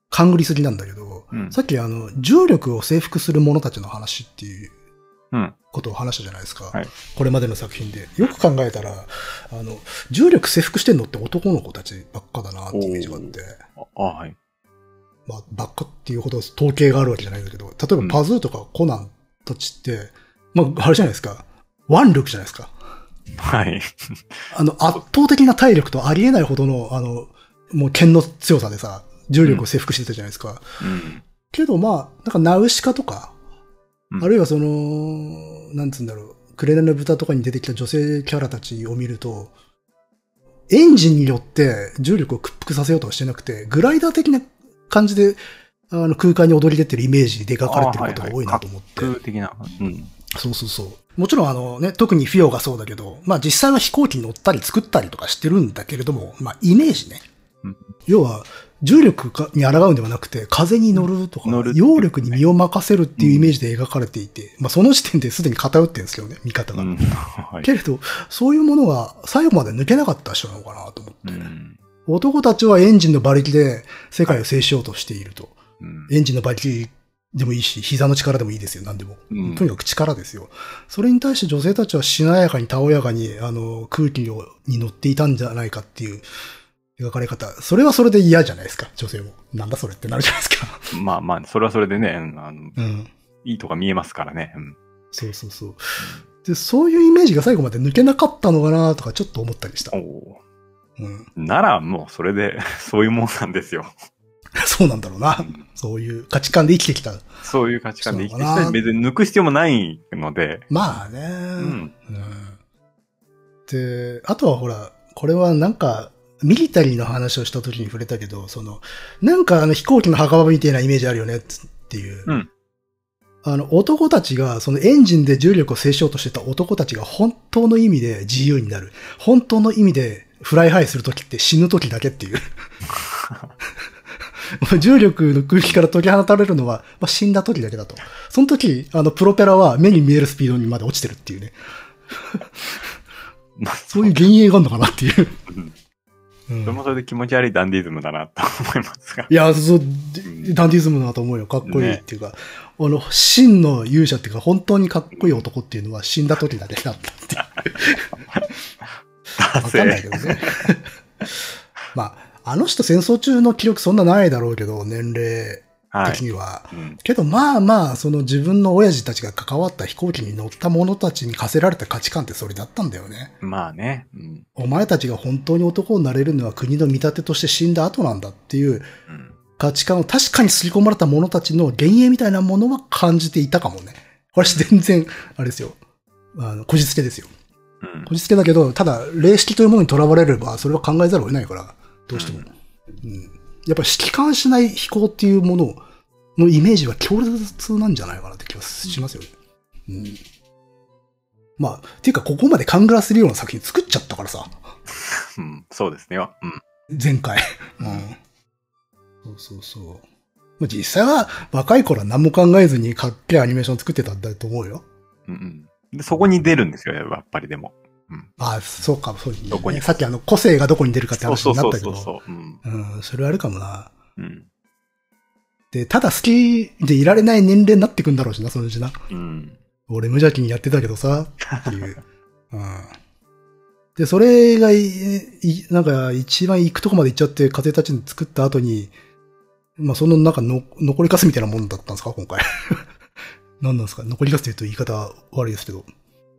勘繰りすぎなんだけど、うんさっきあの、重力を征服する者たちの話っていううん。ことを話したじゃないですか。はいこれまでの作品で。よく考えたら、あの、重力征服してんのって男の子たちばっかだなってイメージがあって。ああ、はい。まあ、ばっかっていうほど統計があるわけじゃないんだけど、例えばパズーとかコナンたちって、まあ、あれじゃないですか。腕力じゃないですか。はい。あの、圧倒的な体力とありえないほどの、あの、もう剣の強さでさ、重力を征服してたじゃないですか。うん。けどまあ、なんかナウシカとか、うんあるいはその、なんつうんだろう、クレナの豚とかに出てきた女性キャラたちを見ると、エンジンによって重力を屈服させようとはしてなくて、グライダー的な感じで、あの空間に踊り出てるイメージで描かれてることが多いなと思って。空的な。うん。そうそうそう。もちろんあのね、特にフィオがそうだけど、まあ実際は飛行機に乗ったり作ったりとかしてるんだけれども、まあイメージね。うん要は、重力かに抗うんではなくて、風に乗るとか、乗る揚力に身を任せるっていうイメージで描かれていて、まあその時点ですでに偏ってるんですけどね、見方が。けれど、そういうものが最後まで抜けなかった人なのかなと思って。うん。男たちはエンジンの馬力で世界を制しようとしていると。うん。エンジンの馬力でもいいし、膝の力でもいいですよ、何でも。うんとにかく力ですよ。それに対して女性たちはしなやかに、たおやかに、あの、空気をに乗っていたんじゃないかっていう描かれ方。それはそれで嫌じゃないですか、女性も。なんだそれってなるじゃないですか。*laughs* まあまあ、それはそれでね、うんあのうん。いいとか見えますからね。うん。そうそうそう。で、そういうイメージが最後まで抜けなかったのかなとかちょっと思ったりしたお。おうん。ならもうそれで、*laughs* そういうもんなんですよ。*laughs* そうなんだろうな。そういう価値観で生きてきた。そういう価値観で生きてきた別に抜く必要もないので。まあね。うん。で、あとはほら、これはなんか、ミリタリーの話をした時に触れたけど、その、なんかあの飛行機の墓場みたいなイメージあるよねっていう。うんあの、男たちが、そのエンジンで重力を制しようとしてた男たちが本当の意味で自由になる。本当の意味で fly high するときって死ぬときだけっていう。*laughs* 重力の空気から解き放たれるのは、まあ、死んだ時だけだと。その時、あの、プロペラは目に見えるスピードにまで落ちてるっていうね。*laughs* まあ、そういう幻影があるのかなっていう。うんうんそれもそれで気持ち悪いダンディズムだなと思いますが。いや、そう、んダンディズムだと思うよ。かっこいいっていうか、あの、真の勇者っていうか、本当にかっこいい男っていうのは死んだ時だけだったって *laughs* いう。わかんないけどね。*laughs* まあ、あの人戦争中の記録そんなないだろうけど、年齢はい。的には。うん。けどまあまあ、その自分の親父たちが関わった飛行機に乗った者たちに課せられた価値観ってそれだったんだよね。まあね。うん。お前たちが本当に男になれるのは国の見立てとして死んだ後なんだっていううん。価値観を確かに刷り込まれた者たちの幻影みたいなものは感じていたかもね。これ全然、あれですよ。あの、こじつけですよ。うんこじつけだけど、ただ、霊式というものにとらわれれば、それは考えざるを得ないから、どうしても。うん。やっぱり指揮官しない飛行っていうもののイメージは強烈なんじゃないかなって気がしますよね。うん。まあ、っていうか、ここまで勘ぐらせるような作品作っちゃったからさ。うん。そうですね。うん。前回。うん。そうそうそう。まあ、実際は若い頃は何も考えずにかっけえアニメーション作ってたんだと思うよ。うんうん。で、そこに出るんですよ、やっぱりでも。うん。ああ、そうか、そうどこにさっきあの、個性がどこに出るかってそうそう話になったけど。そうそうそう。うん。うん、それあるかもな。うん。で、ただ好きでいられない年齢になってくんだろうしな、そのうちな。うん。俺無邪気にやってたけどさ、っていう。*laughs* うん。で、それがい、いなんか一番行くとこまで行っちゃって、風たちに作った後に、まあそのなんかの残りかすみたいなもんだったんですか、今回。何 *laughs* なんですか残りかすって言うと言い方悪いですけど。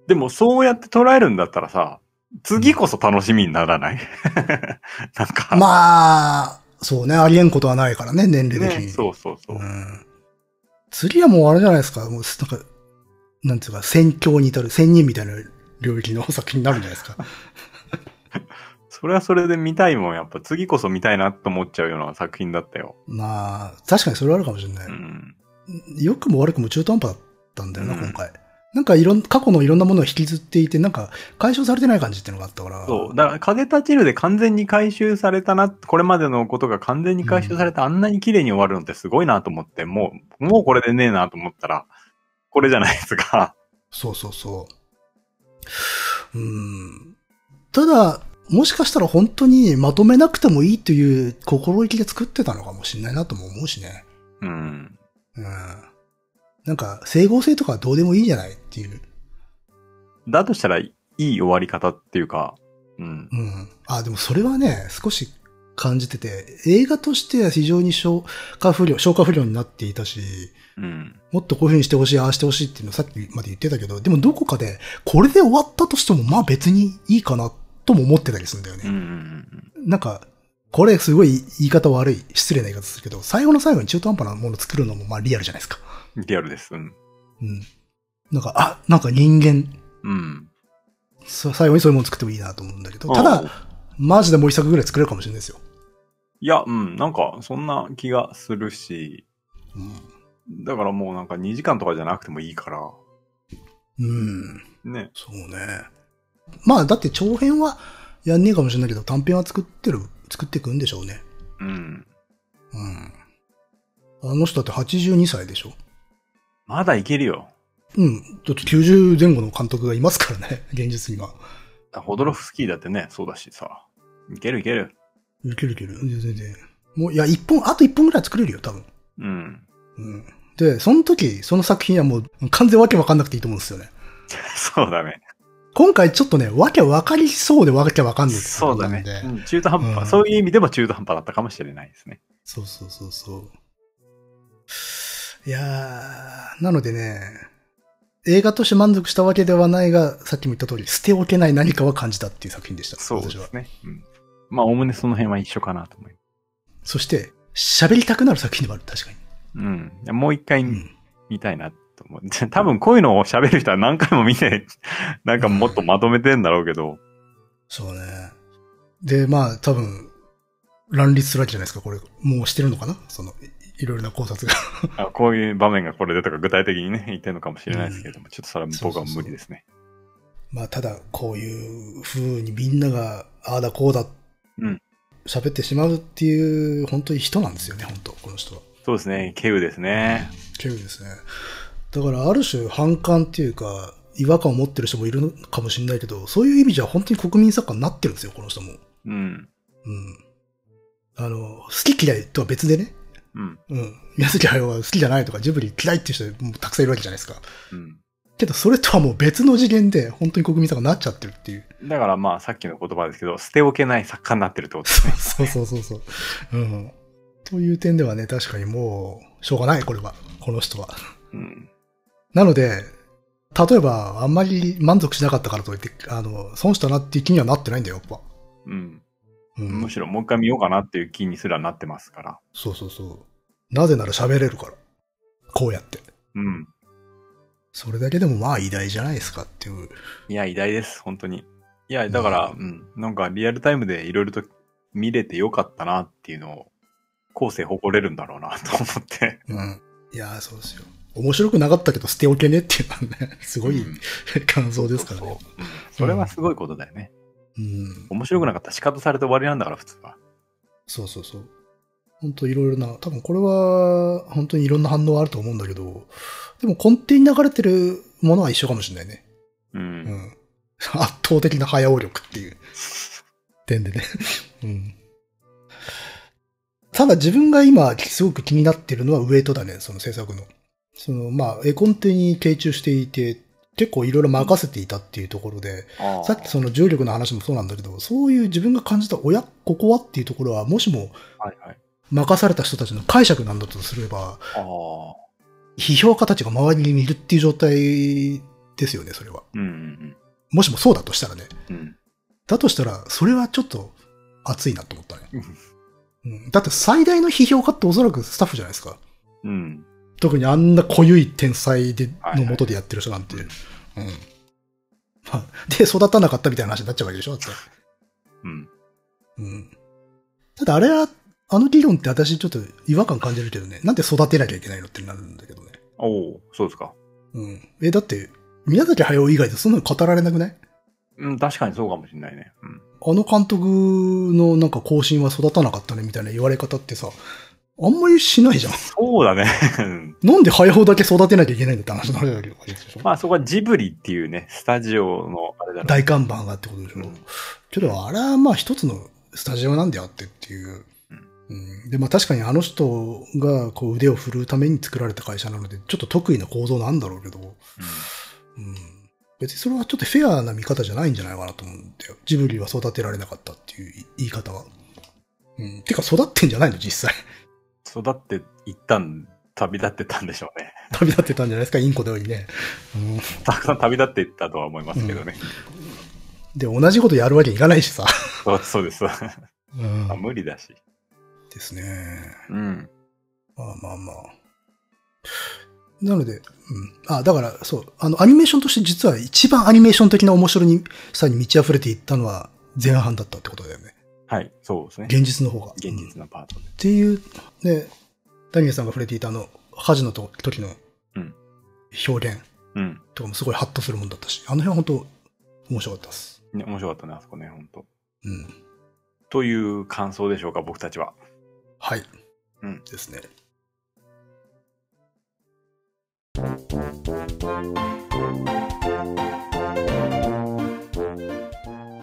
でも、そうやって捉えるんだったらさ、次こそ楽しみにならない？*laughs* なんか。まあ、そうね、ありえんことはないからね、年齢的に。ね、そうそうそう。うん。次はもうあれじゃないですか、もう、なんか、なんていうか、戦況に至る、仙人みたいな領域の作品になるんじゃないですか。*laughs* それはそれで見たいもん。やっぱ次こそ見たいなと思っちゃうような作品だったよ。まあ、確かにそれはあるかもしれない。うん。良くも悪くも中途半端だったんだよな、うん今回。なんかいろん、過去のいろんなものを引きずっていて、なんか解消されてない感じっていうのがあったから。そう。だから、風立ちるで完全に回収されたな、これまでのことが完全に回収されて、あんなに綺麗に終わるのってすごいなと思って、もう、もうこれでねえなと思ったら、これじゃないですか。そうそうそう。うん。ただ、もしかしたら本当にまとめなくてもいいという心意気で作ってたのかもしれないなとも思うしね。うん。うん。なんか、整合性とかはどうでもいいんじゃないっていう。だとしたら、いい終わり方っていうか、うん。うん。あ、でもそれはね、少し感じてて、映画としては非常に消化不良、消化不良になっていたし、うん。もっとこういう風にしてほしい、ああしてほしいっていうのをさっきまで言ってたけど、でもどこかで、これで終わったとしても、まあ別にいいかな、とも思ってたりするんだようん。うね。ん。なんか、これすごい言い方悪い、失礼な言い方するけど、最後の最後に中途半端なものを作るのもまあリアルじゃないですか。うんリアルです。うん。うん。なんか、あ、なんか人間、うん。そ最後にそういうものを作ってもいいなと思うんだけど、ただ、マジでもう一作ぐらい作れるかもしれないですよ。いや、うん、なんか、そんな気がするし、うん。だからもうなんか2時間とかじゃなくてもいいから、うん。ね。そうね。まあ、だって長編はやんねえかもしれないけど、短編は作ってる、作っていくんでしょうね。うん。うん。あの人だって82歳でしょ？まだいけるよ。うん。だって90前後の監督がいますからね、*laughs* 現実には。ホドロフスキーだってね、そうだしさ。いけるいける。いけるいける。全然。もう、いや、一本、あと一本ぐらい作れるよ、多分。うん。うん。で、その時、その作品はもう完全わけわかんなくていいと思うんですよね。*laughs* そうだね。今回ちょっとね、わけわかりそうでわけわかんないそうだね。うん中途半端、うんそういう意味でも中途半端だったかもしれないですね。そうそうそうそう。いやー、なのでね、映画として満足したわけではないが、さっきも言った通り、捨ておけない何かは感じたっていう作品でした。そうです。ね。うん。まあ、おおむねその辺は一緒かなと思います。そして、喋りたくなる作品でもある、確かに。うん。もう一回うん。見たいなと思う。多分こういうのを喋る人は何回も見て、*laughs* なんかもっとまとめてんだろうけど、そうね。で、まあ、多分、乱立するわけじゃないですか、これ。もうしてるのかな？その、いいろいろな考察が。あこういう場面がこれでとか具体的にね、言ってるのかもしれないですけれども、ちょっとそれは僕は無理ですね。まあ、ただ、こういう風にみんなが、ああだこうだ、うん喋ってしまうっていう、本当に人なんですよね、本当この人は。そうですね。ケウですね。ケウですね。だから、ある種反感っていうか、違和感を持ってる人もいるのかもしれないけど、そういう意味じゃ本当に国民作家になってるんですよ、この人も。うん。うん。あの、好き嫌いとは別でね。うん。うん。宮崎駿は好きじゃないとか、ジブリ嫌いっていう人もたくさんいるわけじゃないですか。うん。けど、それとはもう別の次元で、本当に国民作家になっちゃってるっていう。だからまあさっきの言葉ですけど、捨ておけない作家になってるってことですね。そうそうそうそう。うん。という点ではね、確かにもう、しょうがない、これは。この人は。うん。なので、例えば、あんまり満足しなかったからといって、あの、損したなっていう気にはなってないんだよ、やっぱ。うん。うん。むしろもう一回見ようかなっていう気にすらなってますから。そうそうそう。なぜなら喋れるから。こうやって。うん。それだけでもまあ偉大じゃないですかっていう。いや、偉大です、本当に。いや、だから、うん、なんかリアルタイムでいろいろと見れてよかったなっていうのを、後世誇れるんだろうなと思って。うん。いやー、そうですよ。面白くなかったけど捨ておけねっていうのはね、すごいうん *laughs* 感想ですからね。そそれはすごいことだよね。うん。面白くなかったら仕方されて終わりなんだから、普通は。そうそうそう。本当いろいろな、多分これは本当にいろんな反応あると思うんだけど、でも根底に流れてるものは一緒かもしれないね。う。うんん。圧倒的な早尾力っていう *laughs* 点でね。うん。ただ自分が今すごく気になってるのはウエイトだね、その制作の。その、まあ、絵コンテに傾注していて、結構いろいろ任せていたっていうところで、あーさっきその重力の話もそうなんだけど、そういう自分が感じた、親、ここはっていうところは、もしも。任された人たちの解釈なんだとすれば。批評家たちが周りにいるっていう状態ですよね、それは。うんうんもしもそうだとしたらね。うん。うん。だとしたら、それはちょっと熱いなと思ったね。うん、だって最大の批評家っておそらくスタッフじゃないですか。うん。特にあんな濃ゆい天才で、はいはいのもとでやってる人なんて。うん。まあで、育たなかったみたいな話になっちゃうわけでしょだって。うん。うん。ただあれは、あの議論って私ちょっと違和感感じるけどね。なんで育てなきゃいけないのってなるんだけどね。おおそうですか。うん。え、だって、宮崎駿以外でそんなの語られなくない？うん、確かにそうかもしれないね。うん。あの監督のなんか更新は育たなかったねみたいな言われ方ってさ、あんまりしないじゃん。そうだね。う *laughs* んなんで駿だけ育てなきゃいけないんだって話になるわけでしょ。まあそこはジブリっていうね、スタジオのあれだ。大看板がってことでしょ。うんけど、あれはまあ一つのスタジオなんであってっていう。うん、で、まあ確かにあの人がこう腕を振るうために作られた会社なので、ちょっと得意な構造なんだろうけど、うん、別にそれはちょっとフェアな見方じゃないんじゃないかなと思うんだよ。ジブリは育てられなかったっていう言い方は。うん。てか育ってんじゃないの実際。育って行ったん、旅立ってたんでしょうね。旅立ってたんじゃないですか、インコのようにね。うん。たくさん旅立っていったとは思いますけどね。で、同じことやるわけにいかないしさ。そうそうです。うんまあ、無理だし。ですね。うん。まあまあまあ。なので、うん。あ、だから、そう。あの、アニメーションとして実は一番アニメーション的な面白にさに満ち溢れていったのは前半だったってことだよね。はい、そうですね。現実の方が。現うん実のパートで。っていう、ね、ダニエルさんが触れていたあの、ハジのと時のうん表現うん。とかもすごいハッとするもんだったし、あの辺は本当面白かったです。ね、面白かったね、あそこね、本当うん。という感想でしょうか、僕たちは。はい。うんですね。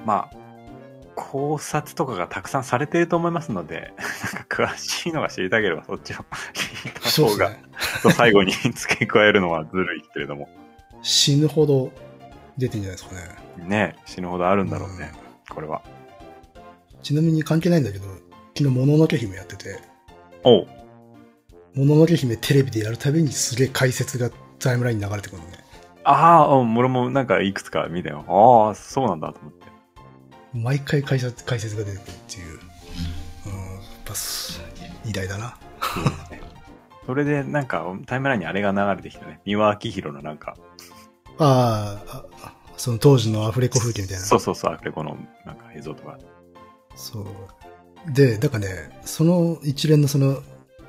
まあ、考察とかがたくさんされていると思いますので、*laughs* なんか詳しいのが知りたければそっちを聞いた方が、ね。と最後に付け加えるのはずるいけれども。死ぬほど出てんじゃないですかね。ね、死ぬほどあるんだろうね、これは。ちなみに関係ないんだけど、昨日、もののけ姫やってて、おう。もののけ姫テレビでやるたびにすげえ解説がタイムラインに流れてくるのね。ああ、うん俺もなんかいくつか見たよ。ああ、そうなんだと思って。毎回解説解説が出てくるっていう。うん、やっぱす偉大だな。*laughs* それでなんかタイムラインにあれが流れてきたね。三輪明宏のなんか、あーあ、その当時のアフレコ風景みたいな。そうそうそう、アフレコのなんか映像とか。そう。で、だからね、その一連のその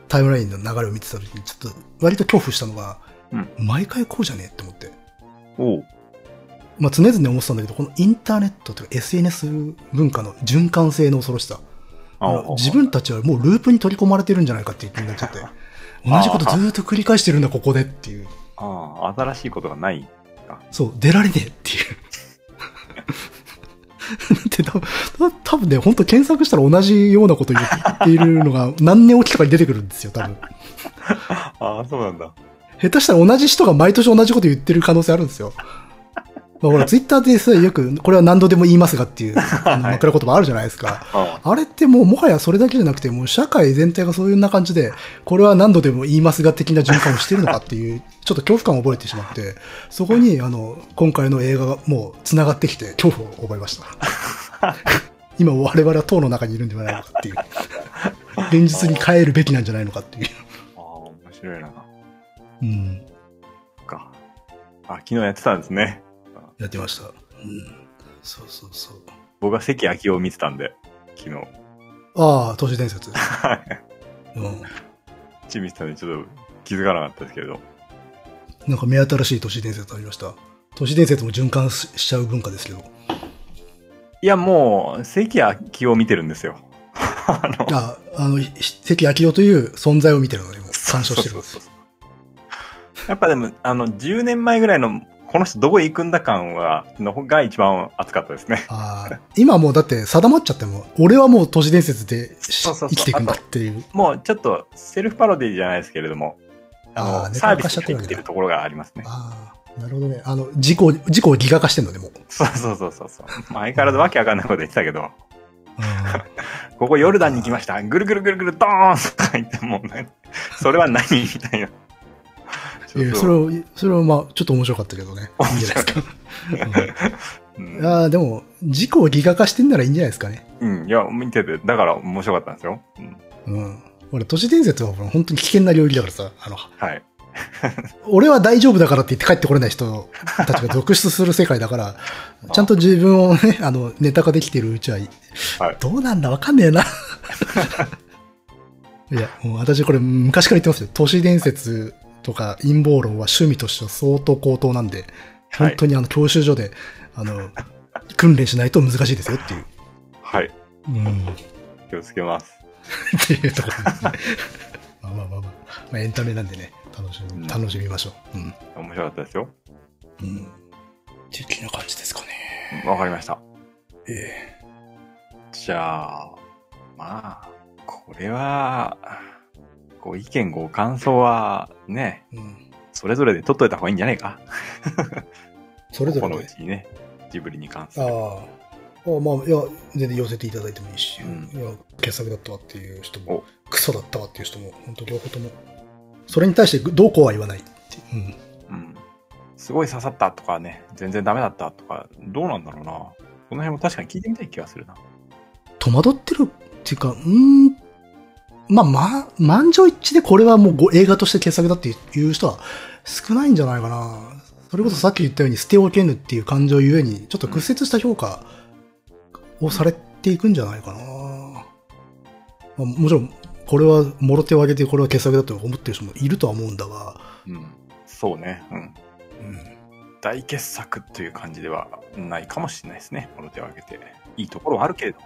タイムラインの流れを見てた時に、ちょっと割と恐怖したのが、うん毎回こうじゃねえって思って。おう。まあ常々思ってたんだけど、このインターネットというか SNS 文化の循環性の恐ろしさ。自分たちはもうループに取り込まれてるんじゃないかっていう気になっちゃって。同じことずーっと繰り返してるんだ、ここでっていう。ああ、新しいことがない。そう、出られねえっていう。*laughs* だって多分、多分ね、本当検索したら同じようなこと言っているのが何年おきとかに出てくるんですよ、多分。あ *laughs* あ、そうなんだ。下手したら同じ人が毎年同じこと言ってる可能性あるんですよ。まあ、ほら、ツイッターでさ、よく、これは何度でも言いますがっていう、*laughs* あの枕言葉あるじゃないですか。ああれってもう、もはやそれだけじゃなくて、もう社会全体がそういうな感じで、これは何度でも言いますが的な循環をしてるのかっていう、ちょっと恐怖感を覚えてしまって、そこに、あの、今回の映画がもう繋がってきて、恐怖を覚えました。*laughs* 今、我々は塔の中にいるんではないのかっていう。現実に帰るべきなんじゃないのかっていう。あ、面白いな。うん。か。あ、昨日やってたんですね。やってました。うん。そうそうそう。僕は関明夫を見てたんで、昨日。ああ、都市伝説。はい。うん。チ見てたんでちょっと気づかなかったですけれど。なんか目新しい都市伝説ありました？都市伝説も循環ししちゃう文化ですけど。いや、もう、関明夫を見てるんですよ。*laughs* あの、あ、あの、ひ関明夫という存在を見てるので、もう鑑賞してるんですそうそうそうやっぱでも、あの、10年前ぐらいのこの人どこへ行くんだ感は、の方が一番熱かったですね。ああ、今もうだって定まっちゃっても、俺はもう都市伝説で生きていくんだっていう。もうちょっとセルフパロディじゃないですけれども、あサービスに入ってるところがありますね。ああ、なるほどね。あの、事故、事故をギガ化してんのでもう。そうそうそうそう相変わらずわけわかんないこと言ってたけど、うん *laughs* ここヨルダンに来ました。ぐるぐるぐるぐるドーンとか言ってもうね、それは何みたいな。ちいやょっとそれを、それはまあ、ちょっと面白かったけどね。*laughs* いいんじゃないですか。う *laughs* んうん、ああ、でも、事故をギガ化してんならいいんじゃないですかね。うん、いや、見てて、だから面白かったんですよ。うん、うん。俺、都市伝説は本当に危険な領域だからさ、あの、はい。*laughs* 俺は大丈夫だからって言って帰ってこれない人たちが続出する世界だから、ちゃんと自分をね、あの、ネタ化できてるうちは、はいどうなんだわかんねえな。いや、もう私これ昔から言ってますよ。都市伝説とか陰謀論は趣味としては相当高等なんで、はい本当にあの、教習所で、あの、訓練しないと難しいですよっていう。はい。うん。気をつけます。*laughs* っていうところですね。まあまあまあまあ。まあ、エンタメなんでね、楽しうんみ、楽しみましょう。うん。面白かったですよ。うん。的な感じですかね。わかりました。ええじゃあ、まあ、これは、ご意見ご感想はね、うん。それぞれで取っといた方がいいんじゃないか。このうそれぞれね。ちにね、ジブリに関すある。あ。あまあ、いや、全然寄せていただいてもいいし、うんいや、傑作だったわっていう人おも、クソだったわっていう人も、本当両方とも、それに対してどうこうは言わないっていう。うん。うん。すごい刺さったとかね、全然ダメだったとか、どうなんだろうな。この辺も確かに聞いてみたい気がするな。戸惑ってるっていうか、うーん、まあ、ま、満場一致でこれはもう映画として傑作だっていう人は少ないんじゃないかな。それこそさっき言ったように捨ておけぬっていう感情ゆえに、ちょっと屈折した評価をされていくんじゃないかな。まあ、もちろん、これは、もろ手を挙げてこれは傑作だと思ってる人もいるとは思うんだが、うん。そうね。うん。うん、大傑作という感じではないかもしれないですね。この手を挙げて。いいところはあるけれど。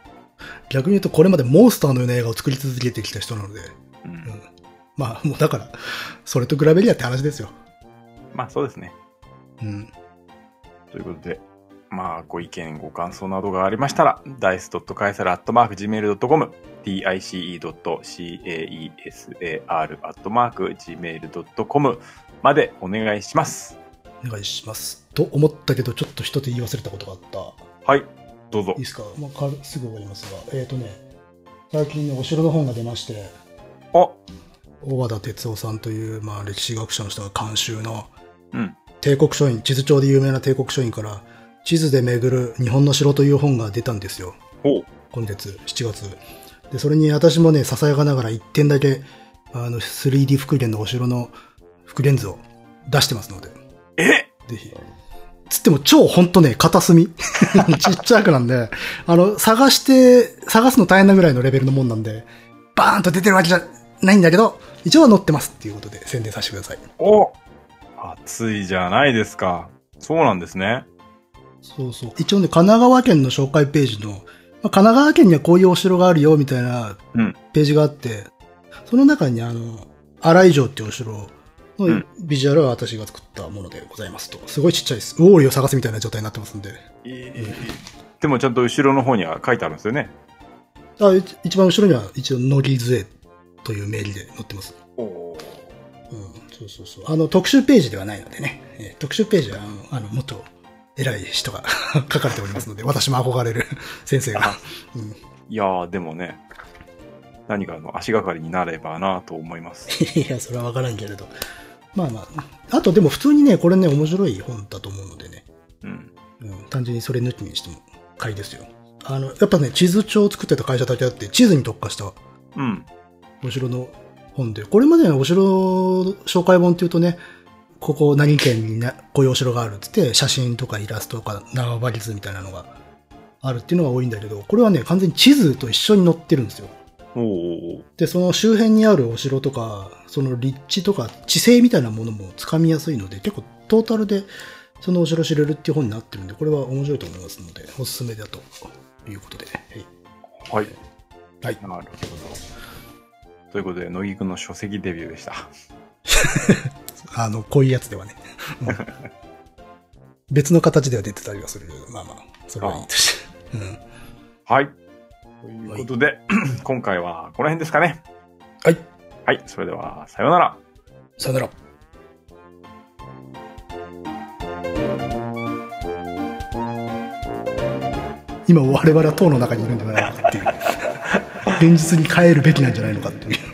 逆に言うとこれまでモンスターのような映画を作り続けてきた人なので、うん。うん、まあ、もうだから、それと比べりゃって話ですよ。まあそうですね。うん。ということで、まあ、ご意見、ご感想などがありましたら、dice.caesar.gmail.com、dice.caesar.gmail.com までお願いします。お願いします。と思ったけど、ちょっと一つ言い忘れたことがあった。はい、どうぞいい。ですか、まあ、かすぐ終わりますが。えっ、とね、最近ね、お城の本が出まして、お小和田哲夫さんという、まあ、歴史学者の人が監修の、うん。帝国書院、地図帳で有名な帝国書院から、地図で巡る日本の城という本が出たんですよ。今月、7月。で、それに私もね、囁かながら1点だけ、あの、3D 復元のお城の復元図を出してますので、え？ぜひ。つっても超ほんとね、片隅。*laughs* ちっちゃくなんで、あの、探して、探すの大変なぐらいのレベルのもんなんで、バーンと出てるわけじゃないんだけど、一応は載ってますっていうことで宣伝させてください。お暑いじゃないですか。そうなんですね。そうそう。一応ね、神奈川県の紹介ページの、まあ、神奈川県にはこういうお城があるよ、みたいなうんページがあって、その中にあの、荒井城っていうお城のうんビジュアルは私が作ったものでございますと。すごいちっちゃいです。ウォーリーを探すみたいな状態になってますんで。でもちゃんと後ろの方には書いてあるんですよね。あい一番後ろには一応、乃木杖というメールで載ってます。おうん、そうそうそう。あの、特集ページではないのでね。えー特集ページは、あの、あのもっと偉い人が *laughs* 書かれておりますので、私も憧れる *laughs* 先生が。うんいやー、でもね、何かの足がかりになればなと思います。*laughs* いや、それはわからんけれど。まあまあ。あとでも普通にね、これね、面白い本だと思うのでね。うん。うん、単純にそれ抜きにしても買いですよ。あの、やっぱね、地図帳を作ってた会社だけあって、地図に特化したうん。お城の本で、これまでのお城紹介本っていうとね、ここ何県になこういうお城があるって言って、写真とかイラストとか縄張り図みたいなのがあるっていうのが多いんだけど、これはね、完全に地図と一緒に載ってるんですよ。で、その周辺にあるお城とか、その立地とか地勢みたいなものもつかみやすいので、結構トータルでそのお城知れるっていう本になってるんで、これは面白いと思いますので、おすすめだということで。はい。はい。はいなるほど。ということで、乃木くんの書籍デビューでした。*laughs* あの、こういうやつではね。別の形では出てたりはするまあまあ、それはいいとして。うん。はい。ということで、今回はこの辺ですかね。はい。はい。それでは、さようなら。さよなら。今我々は塔の中にいるんじゃないかっていう。*laughs* 現実に帰るべきなんじゃないのかっていう。